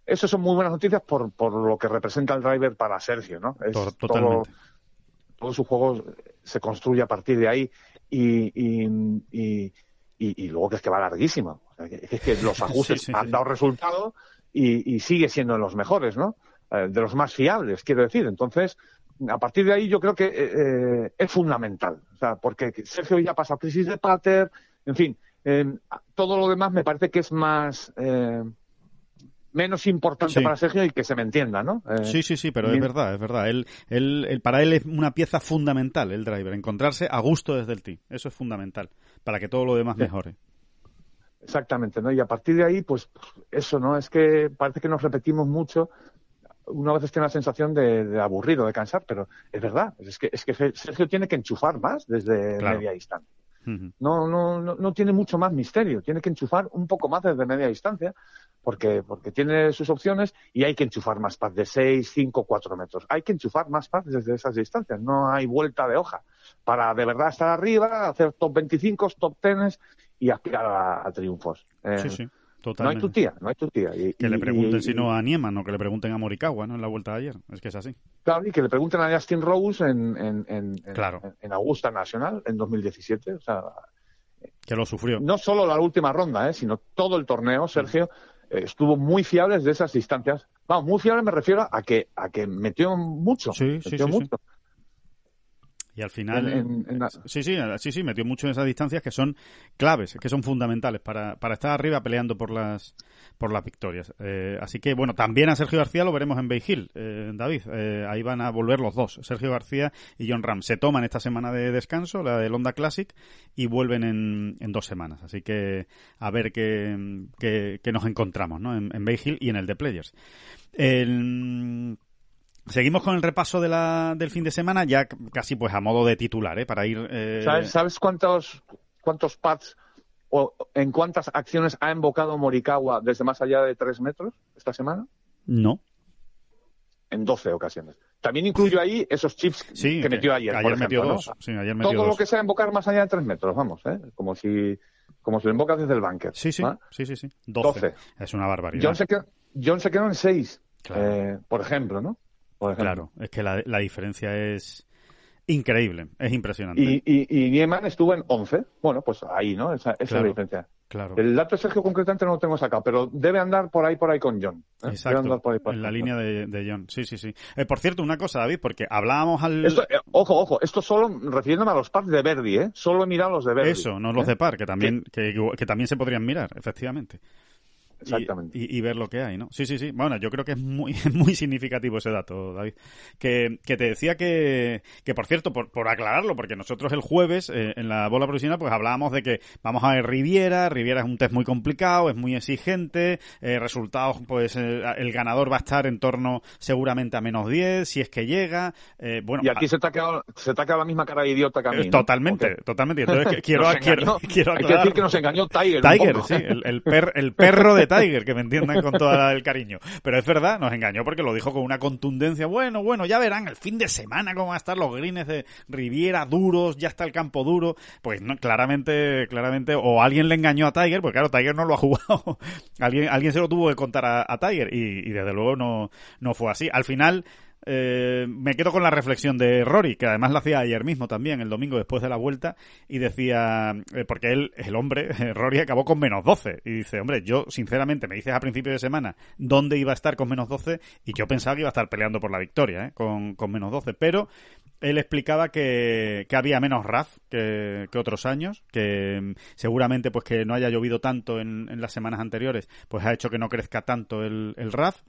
B: esos son muy buenas noticias por, por lo que representa el driver para Sergio, ¿no? Es
A: To-
B: todo,
A: totalmente.
B: todo su juego se construye a partir de ahí y, y, y, y- luego que es que va larguísimo. O sea, que, es que (laughs) los ajustes
A: Sí, sí,
B: han dado resultado y, sigue siendo de los mejores, ¿no? Eh, de los más fiables, quiero decir. Entonces, a partir de ahí yo creo que eh, eh, es fundamental. O sea, porque Sergio ya ha pasado crisis de pater, en fin, eh, todo lo demás me parece que es más... menos importante
A: Sí.
B: para Sergio y que se me entienda, ¿no? Eh,
A: Sí, sí, sí, pero
B: bien.
A: es verdad, es verdad. Él, él, él- para él es una pieza fundamental el driver, encontrarse a gusto desde el tee. Eso es fundamental, para que todo lo demás
B: Sí.
A: mejore.
B: Exactamente, ¿no? Y a partir de ahí, pues eso, ¿no? Es que parece que nos repetimos mucho. Una vez tiene la sensación de, de aburrido, de cansar, pero es verdad. Es que, es que Sergio tiene que enchufar más desde
A: Claro.
B: media distancia. No, no, no, no tiene mucho más misterio. Tiene que enchufar un poco más desde media distancia porque, porque tiene sus opciones y hay que enchufar más pads de 6, 5, 4 metros. Hay que enchufar más pads desde esas distancias. No hay vuelta de hoja para de verdad estar arriba, hacer top 25, top 10 y aspirar a, a triunfos. Eh,
A: Sí, sí,
B: no hay
A: totalmente.
B: tu tía, no hay tu tía. Y,
A: Que le pregunten si no a Nieman o que le pregunten a Morikawa, ¿no? En la vuelta de ayer. Es que es así.
B: Claro, y que le pregunten a Justin Rose en, en, en, en-
A: Claro.
B: en Augusta Nacional en 2017. O sea,
A: Que lo sufrió.
B: no solo la última ronda, ¿eh? sino todo el torneo, Sergio, eh, estuvo muy fiable desde esas distancias. Vamos, muy fiable me refiero a que, a que metió mucho.
A: Sí,
B: metió
A: sí, sí. Y al final.
B: En- en- en la-
A: Sí, sí, sí, sí, metió mucho en esas distancias que son claves, que son fundamentales para, para estar arriba peleando por las por las victorias. Eh, así que, bueno, también a Sergio García lo veremos en Bay Hill, eh, David. Eh, ahí van a volver los dos, Sergio García y John Ram. Se toman esta semana de descanso, la del Honda Classic, y vuelven en, en dos semanas. Así que a ver qué, qué- qué nos encontramos ¿no? en, en Bay Hill y en el de Players. El- Seguimos con el repaso de la, del fin de semana, ya casi pues a modo de titular, ¿eh? Para ir... eh,
B: ¿Sabes, sabes cuántos, cuántos pads o en cuántas acciones ha invocado Morikawa desde más allá de tres metros esta semana?
A: No.
B: En 12 ocasiones. También incluyo ahí esos chips
A: Sí,
B: que metió ayer. por
A: metió dos. Sí, ayer metió
B: Todo
A: dos.
B: lo que sea invocar más allá de tres metros, vamos, ¿eh? Como si, como si lo invocas desde el bunker.
A: Sí, sí, sí, sí, sí. 12.
B: 12.
A: Es una barbaridad.
B: John se, quedó, John se quedó en seis,
A: Claro.
B: eh, por ejemplo, ¿no? Por.
A: Claro, es que la, la diferencia es increíble, es impresionante.
B: Y, y, y Nieman estuvo en 11. Bueno, pues ahí, ¿no? Esa, esa es la diferencia.
A: Claro.
B: El dato de Sergio concretamente no lo tengo sacado, pero debe andar por ahí, por ahí con John. ¿eh? Debe
A: Exacto,
B: andar por ahí, por
A: en la línea de, de John. Sí, sí, sí. Eh, por cierto, una cosa, David, porque hablábamos al...
B: Esto, eh, ojo, ojo, esto solo refiriéndome a los pads de Verdi, ¿eh? Solo he mirado los de Verdi.
A: Eso, no los de par, que también, que, que también se podrían mirar, efectivamente.
B: Exactamente.
A: Y, y ver lo que hay, ¿no? Sí, sí, sí. Bueno, yo creo que es muy, (laughs) muy significativo ese dato, David. Que, que te decía que, que por cierto, por, por aclararlo, porque nosotros el jueves eh, en la bola profesional pues hablábamos de que vamos a ver Riviera, Riviera es un test muy complicado, es muy exigente, eh, resultados, pues eh, el ganador va a estar en torno seguramente a menos 10, si es que llega. Bueno,
B: Y aquí se te, ha quedado, se te ha quedado la misma cara de idiota que a mí. ¿no?
A: Totalmente,
B: Porque
A: totalmente. Entonces quiero, (laughs) quiero,
B: Hay que decir que nos engañó Tiger.
A: Tiger, sí, el, el, per- el perro de (laughs) Tiger, que me entiendan con todo el cariño. Pero es verdad, nos engañó porque lo dijo con una contundencia. Bueno, bueno, ya verán el fin de semana cómo van a estar los greens de Riviera duros, ya está el campo duro. Pues no, claramente, claramente, o alguien le engañó a Tiger, porque claro, Tiger no lo ha jugado. (laughs) alguien, alguien se lo tuvo que contar a, Tiger y, y, desde luego no, no fue así. Al final, eh, me quedo con la reflexión de Rory, que además la hacía ayer mismo también, el domingo después de la vuelta, y decía, eh, porque él, el hombre, (laughs) Rory acabó con menos 12, y dice, hombre, yo sinceramente me dices a principio de semana dónde iba a estar con menos 12, y yo pensaba que iba a estar peleando por la victoria, ¿eh? con, con menos 12, pero él explicaba que, que había menos RAF que, que, otros años, que mm, seguramente pues que no haya llovido tanto en, en, las semanas anteriores, pues ha hecho que no crezca tanto el, el RAF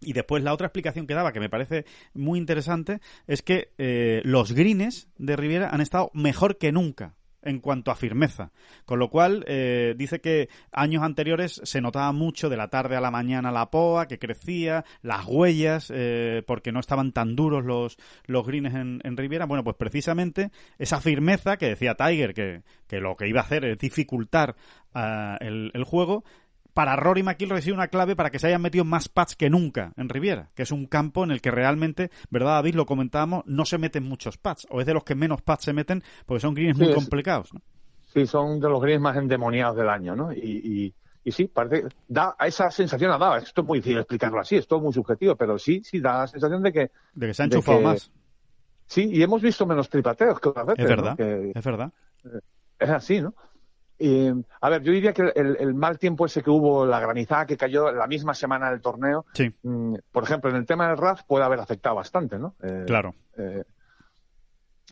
A: y después la otra explicación que daba, que me parece muy interesante, es que eh, los greens de Riviera han estado mejor que nunca en cuanto a firmeza. Con lo cual, eh, dice que años anteriores se notaba mucho de la tarde a la mañana la poa, que crecía, las huellas, eh, porque no estaban tan duros los, los greens en, en, Riviera. Bueno, pues precisamente esa firmeza que decía Tiger, que, que lo que iba a hacer es dificultar uh, el, el juego, para Rory McIlroy sido una clave para que se hayan metido más pads que nunca en Riviera, que es un campo en el que realmente, ¿verdad, David? Lo comentábamos, no se meten muchos pads, o es de los que menos pads se meten, porque son greens muy complicados, ¿no?
B: Sí, son de los greens más endemoniados del año, ¿no? Y, y, sí, parece, da esa sensación ha dado, esto es muy difícil explicarlo así, es todo muy subjetivo, pero sí, sí, da la sensación de que...
A: De que se han enchufado más.
B: Sí, y hemos visto menos tripateos que otras veces.
A: Es verdad,
B: que,
A: es verdad.
B: Es así, ¿no? Eh, a ver, yo diría que el, mal tiempo ese que hubo, la granizada que cayó la misma semana del torneo,
A: sí.
B: mm, por ejemplo, en el tema del RAF puede haber afectado bastante, ¿no?
A: Eh, claro.
B: Eh,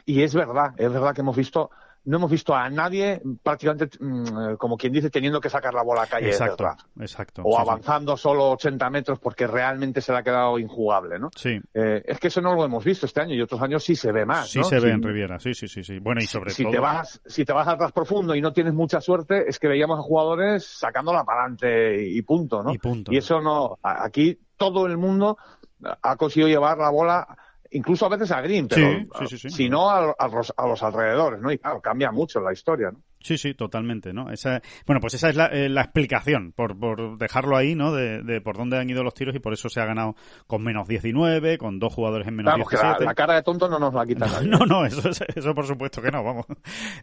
B: y es verdad, es verdad que hemos visto no hemos visto a nadie prácticamente, mm, como quien dice, teniendo que sacar la bola a calle
A: exacto, exacto,
B: o
A: sí,
B: avanzando
A: sí.
B: solo 80 metros porque realmente se le ha quedado injugable, ¿no?
A: Sí.
B: Eh, es que eso no lo hemos visto este año y otros años sí se ve más,
A: Sí
B: ¿no?
A: se ve en Riviera, sí, sí, sí, sí. Bueno, y sobre
B: si
A: todo...
B: te vas si te vas atrás profundo y no tienes mucha suerte es que veíamos a jugadores sacándola para adelante y punto no
A: Y punto.
B: y eso no aquí todo el mundo ha conseguido llevar la bola incluso a veces a green pero
A: Sí, sí, sí,
B: si no a, a los, a los alrededores no y claro cambia mucho la historia no
A: Sí, sí, totalmente, ¿no? Esa, bueno, pues esa es la, eh, la explicación, por, por dejarlo ahí, ¿no? De, de por dónde han ido los tiros y por eso se ha ganado con menos 19, con dos jugadores en menos
B: Vamos, que la,
A: 17.
B: la cara de tonto no nos la quita (laughs) nadie.
A: No, no, eso, es- eso por supuesto que no, vamos.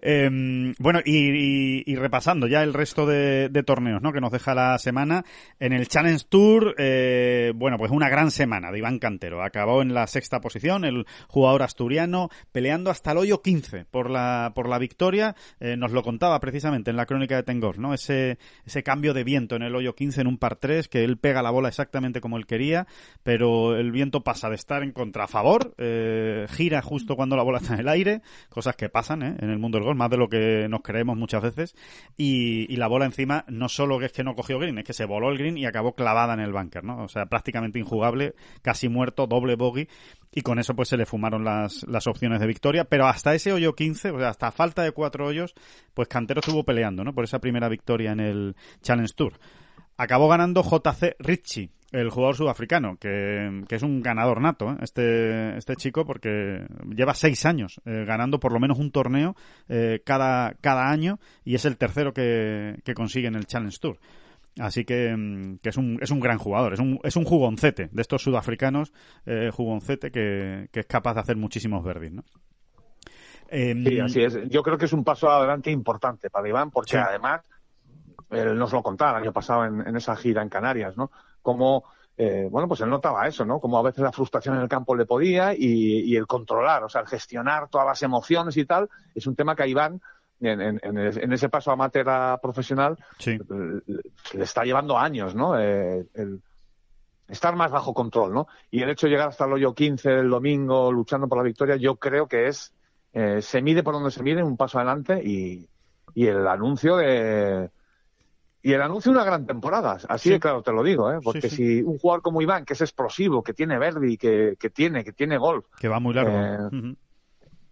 A: Eh, bueno, y, y- y repasando ya el resto de, de torneos, ¿no? Que nos deja la semana. En el Challenge Tour, eh, bueno, pues una gran semana de Iván Cantero. Acabó en la sexta posición, el jugador asturiano, peleando hasta el hoyo 15 por la, por la victoria. Eh, nos lo contaba precisamente en la crónica de Tengor, ¿no? Ese, ese cambio de viento en el hoyo 15 en un par 3, que él pega la bola exactamente como él quería, pero el viento pasa de estar en contrafavor, eh, gira justo cuando la bola está en el aire, cosas que pasan ¿eh? en el mundo del golf, más de lo que nos creemos muchas veces, y, y la bola encima no solo que es que no cogió green, es que se voló el green y acabó clavada en el bunker, ¿no? O sea, prácticamente injugable, casi muerto, doble bogey, y con eso pues se le fumaron las, las opciones de victoria, pero hasta ese hoyo 15, o sea, hasta falta de cuatro hoyos, pues Cantero estuvo peleando, ¿no? Por esa primera victoria en el Challenge Tour. Acabó ganando JC Ritchie, el jugador sudafricano, que, que es un ganador nato, ¿eh? este, este chico, porque lleva seis años eh, ganando por lo menos un torneo eh, cada, cada año y es el tercero que, que consigue en el Challenge Tour. Así que, mm, que es, un, es un gran jugador, es un, es un jugoncete de estos sudafricanos, eh, jugoncete que, que es capaz de hacer muchísimos verdis, ¿no? Em,
B: Sí, así es. Yo creo que es un paso adelante importante para Iván, porque
A: Sí.
B: además, él nos lo contaba el año pasado en, en esa gira en Canarias, ¿no? Como, eh, bueno, pues él notaba eso, ¿no? Como a veces la frustración en el campo le podía y, y el controlar, o sea, el gestionar todas las emociones y tal, es un tema que a Iván, en, en- en el- en ese paso amateur a profesional,
A: Sí,
B: le está llevando años, ¿no? Eh, el estar más bajo control, ¿no? Y el hecho de llegar hasta el hoyo 15 del domingo luchando por la victoria, yo creo que es, eh, se mide por donde se mide, un paso adelante y, y el anuncio de... Y el anuncio de una gran temporada, así
A: Sí.
B: de claro te lo digo, ¿eh? Porque
A: sí.
B: si un jugador como Iván, que es explosivo, que tiene verde y que, que tiene, que tiene golf,
A: que va muy largo.
B: Eh.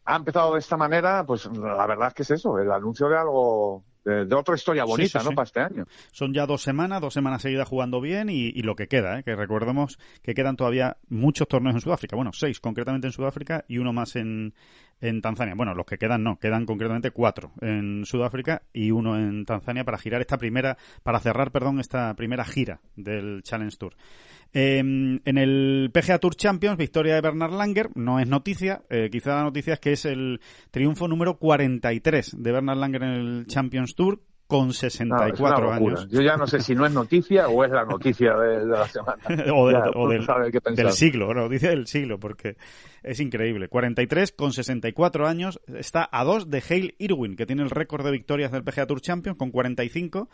B: Ha empezado de esta manera, pues la verdad es que es eso, el anuncio de algo de, otra historia bonita,
A: Sí, sí,
B: ¿no?
A: sí.
B: Para este año.
A: Son ya dos semanas, dos semanas seguidas jugando bien y, y lo que queda, ¿eh? que recordemos que quedan todavía muchos torneos en Sudáfrica. Bueno, seis concretamente en Sudáfrica y uno más en, en Tanzania. Bueno, los que quedan no, quedan concretamente cuatro en Sudáfrica y uno en Tanzania para girar esta primera, para cerrar, perdón, esta primera gira del Challenge Tour. Eh, en el PGA Tour Champions, victoria de Bernard Langer, no es noticia, eh, quizá la noticia es que es el triunfo número 43 de Bernard Langer en el Champions Tour con
B: No, es una
A: 64
B: locura.
A: años.
B: Yo ya no sé si no es noticia o es la noticia de, de la semana. (laughs)
A: o, del-
B: Ya,
A: o
B: no
A: del,
B: pensar.
A: del siglo, no, dice del siglo, porque es increíble. 43 con 64 años, está a dos de Hale Irwin, que tiene el récord de victorias del PGA Tour Champions con 45.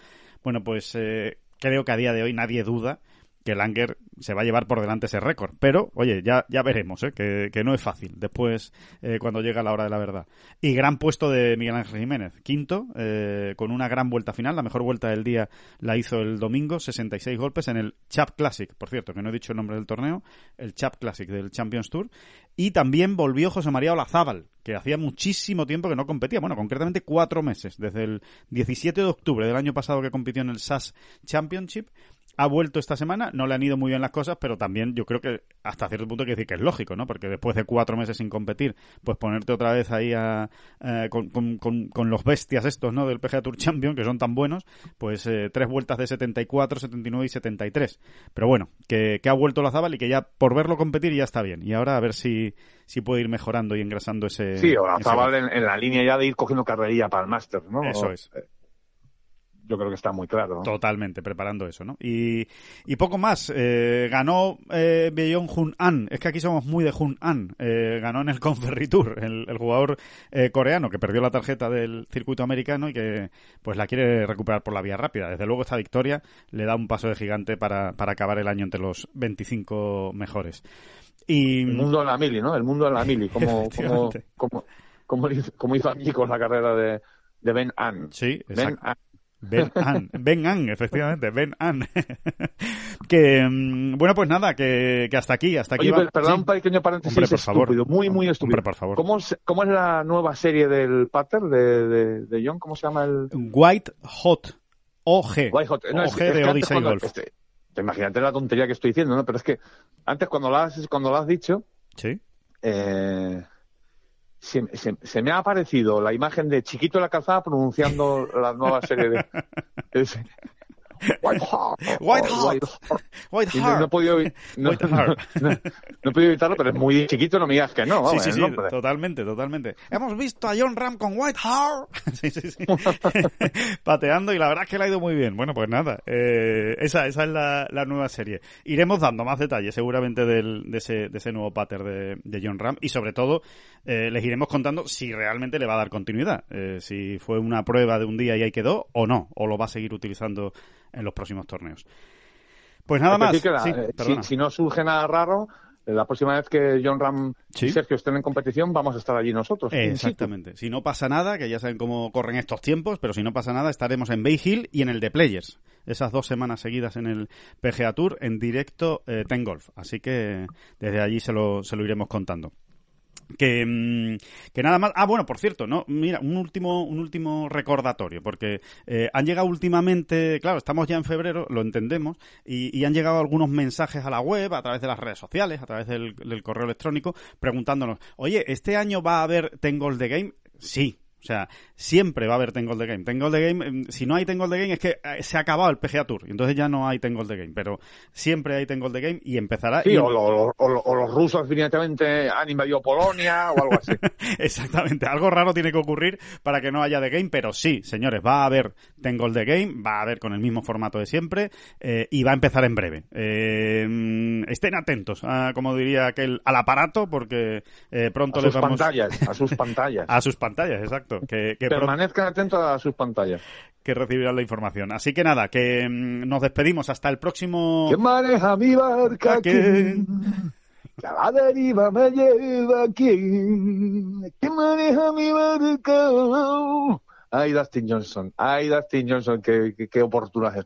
A: Bueno, pues eh, creo que a día de hoy nadie duda que Langer se va a llevar por delante ese récord. Pero, oye, ya, ya veremos, ¿eh? que, que no es fácil después eh, cuando llega la hora de la verdad. Y gran puesto de Miguel Ángel Jiménez, quinto, eh, con una gran vuelta final. La mejor vuelta del día la hizo el domingo, 66 golpes en el Chap Classic, por cierto, que no he dicho el nombre del torneo, el Chap Classic del Champions Tour. Y también volvió José María Olazábal, que hacía muchísimo tiempo que no competía. Bueno, concretamente cuatro meses, desde el 17 de octubre del año pasado que compitió en el SAS Championship ha vuelto esta semana, no le han ido muy bien las cosas, pero también yo creo que hasta cierto punto hay que decir que es lógico, ¿no? Porque después de cuatro meses sin competir, pues ponerte otra vez ahí a, eh, con, con- con- con los bestias estos, ¿no? Del PGA Tour Champion, que son tan buenos, pues eh, tres vueltas de 74, 79 y 73. Pero bueno, que, que ha vuelto la Zabal y que ya por verlo competir ya está bien. Y ahora a ver si, si puede ir mejorando y engrasando ese...
B: Sí, o la Zabal en la línea ya de ir cogiendo carrerilla para el Masters, ¿no?
A: Eso es.
B: Eh, Yo creo que está muy claro. ¿no?
A: Totalmente, preparando eso, ¿no? Y, y poco más. Eh, ganó eh, Beyond Hun An. Es que aquí somos muy de Hun An. Eh, ganó en el (laughs) Conferry Tour, el, el jugador eh, coreano que perdió la tarjeta del circuito americano y que pues la quiere recuperar por la vía rápida. Desde luego esta victoria le da un paso de gigante para, para acabar el año entre los 25 mejores. Y
B: El mundo de la mili, ¿no? El mundo de la mili, como, (laughs) como, como, como, hizo- como hizo aquí con la carrera de, de Ben An.
A: sí,
B: Ben
A: exacto. Ben An, Ben An, efectivamente, Ben An. (laughs) que, mm, bueno, pues nada, que, que hasta aquí, hasta aquí
B: Oye,
A: va.
B: per- perdón,
A: Sí.
B: un pequeño paréntesis
A: Hombre, por favor.
B: estúpido, muy, muy estúpido.
A: Hombre, por favor.
B: ¿Cómo, se- cómo es la nueva serie del Pater de, de, de John? ¿Cómo se llama el...?
A: White Hot. OG.
B: White Hot. No, es-
A: OG
B: es que
A: de Odyssey Golf.
B: este, te imagínate la tontería que estoy diciendo, ¿no? Pero es que antes cuando lo has, cuando lo has dicho,
A: Sí.
B: eh, se, se- se me ha aparecido la imagen de Chiquito de la Calzada pronunciando la nueva serie de... (laughs) es- White Hart. (laughs)
A: White
B: o
A: Hart. White Hart. (laughs)
B: no he podido, (laughs) no,
A: White Hart.
B: no- no he podido evitarlo, pero es muy chiquito, no me digas que no.
A: Sí, sí, sí, totalmente, totalmente. Hemos visto a John Ram con White Hart. Sí, sí, sí. Pateando y la verdad es que le ha ido muy bien. Bueno, pues nada, eh, esa, esa es la, la nueva serie. Iremos dando más detalles seguramente del, de, ese, de ese nuevo pattern de, de John Ram y sobre todo eh, les iremos contando si realmente le va a dar continuidad. Eh, si fue una prueba de un día y ahí quedó o no, o lo va a seguir utilizando en los próximos torneos. Pues nada más.
B: decir, que la-
A: Sí,
B: eh, si, no surge nada raro, eh, la próxima vez que John Ram
A: Sí.
B: y Sergio estén en competición, vamos a estar allí nosotros.
A: Exactamente. Si no pasa nada, que ya saben cómo corren estos tiempos, pero si no pasa nada, estaremos en Bay Hill y en el de Players. Esas dos semanas seguidas en el PGA Tour, en directo eh, Ten Golf. Así que desde allí se lo, se lo iremos contando. Que, mm, que nada más. Ah, bueno, por cierto, no, mira, un último, un último recordatorio, porque eh, han llegado últimamente, claro, estamos ya en febrero, lo entendemos, y, y han llegado algunos mensajes a la web, a través de las redes sociales, a través del, del correo electrónico, preguntándonos, oye, ¿este año va a haber Tengo the Game? Sí. O sea, siempre va a haber Tengo the Game. Tengo the Game, mm, si no hay Tengo the Game es que eh, se ha acabado el PGA Tour. y Entonces ya no hay Tengo the Game. Pero siempre hay Tengo the Game y empezará.
B: Sí,
A: y-
B: o, lo- o lo- o los rusos definitivamente han invadido Polonia o algo así. (laughs)
A: Exactamente, algo raro tiene que ocurrir para que no haya The Game, pero sí, señores, va a haber Tengo el The Game, va a haber con el mismo formato de siempre eh, y va a empezar en breve. Eh, estén atentos, a, como diría aquel, al aparato porque eh, pronto
B: A
A: les
B: sus
A: vamos
B: pantallas, a sus (laughs) pantallas.
A: a sus pantallas, exacto, que, que pronto
B: Permanezcan atentos a sus pantallas.
A: que recibirán la información. Así que nada, que mm, nos despedimos hasta el próximo.
B: ¿Quién maneja mi barca?
A: ¿Quién?
B: Que a la deriva me lleva quién? ¿Quién maneja mi barca? Ay, Dustin Johnson. Ay, Dustin Johnson, qué, qué, qué oportuna has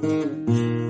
A: Thank mm -hmm. you.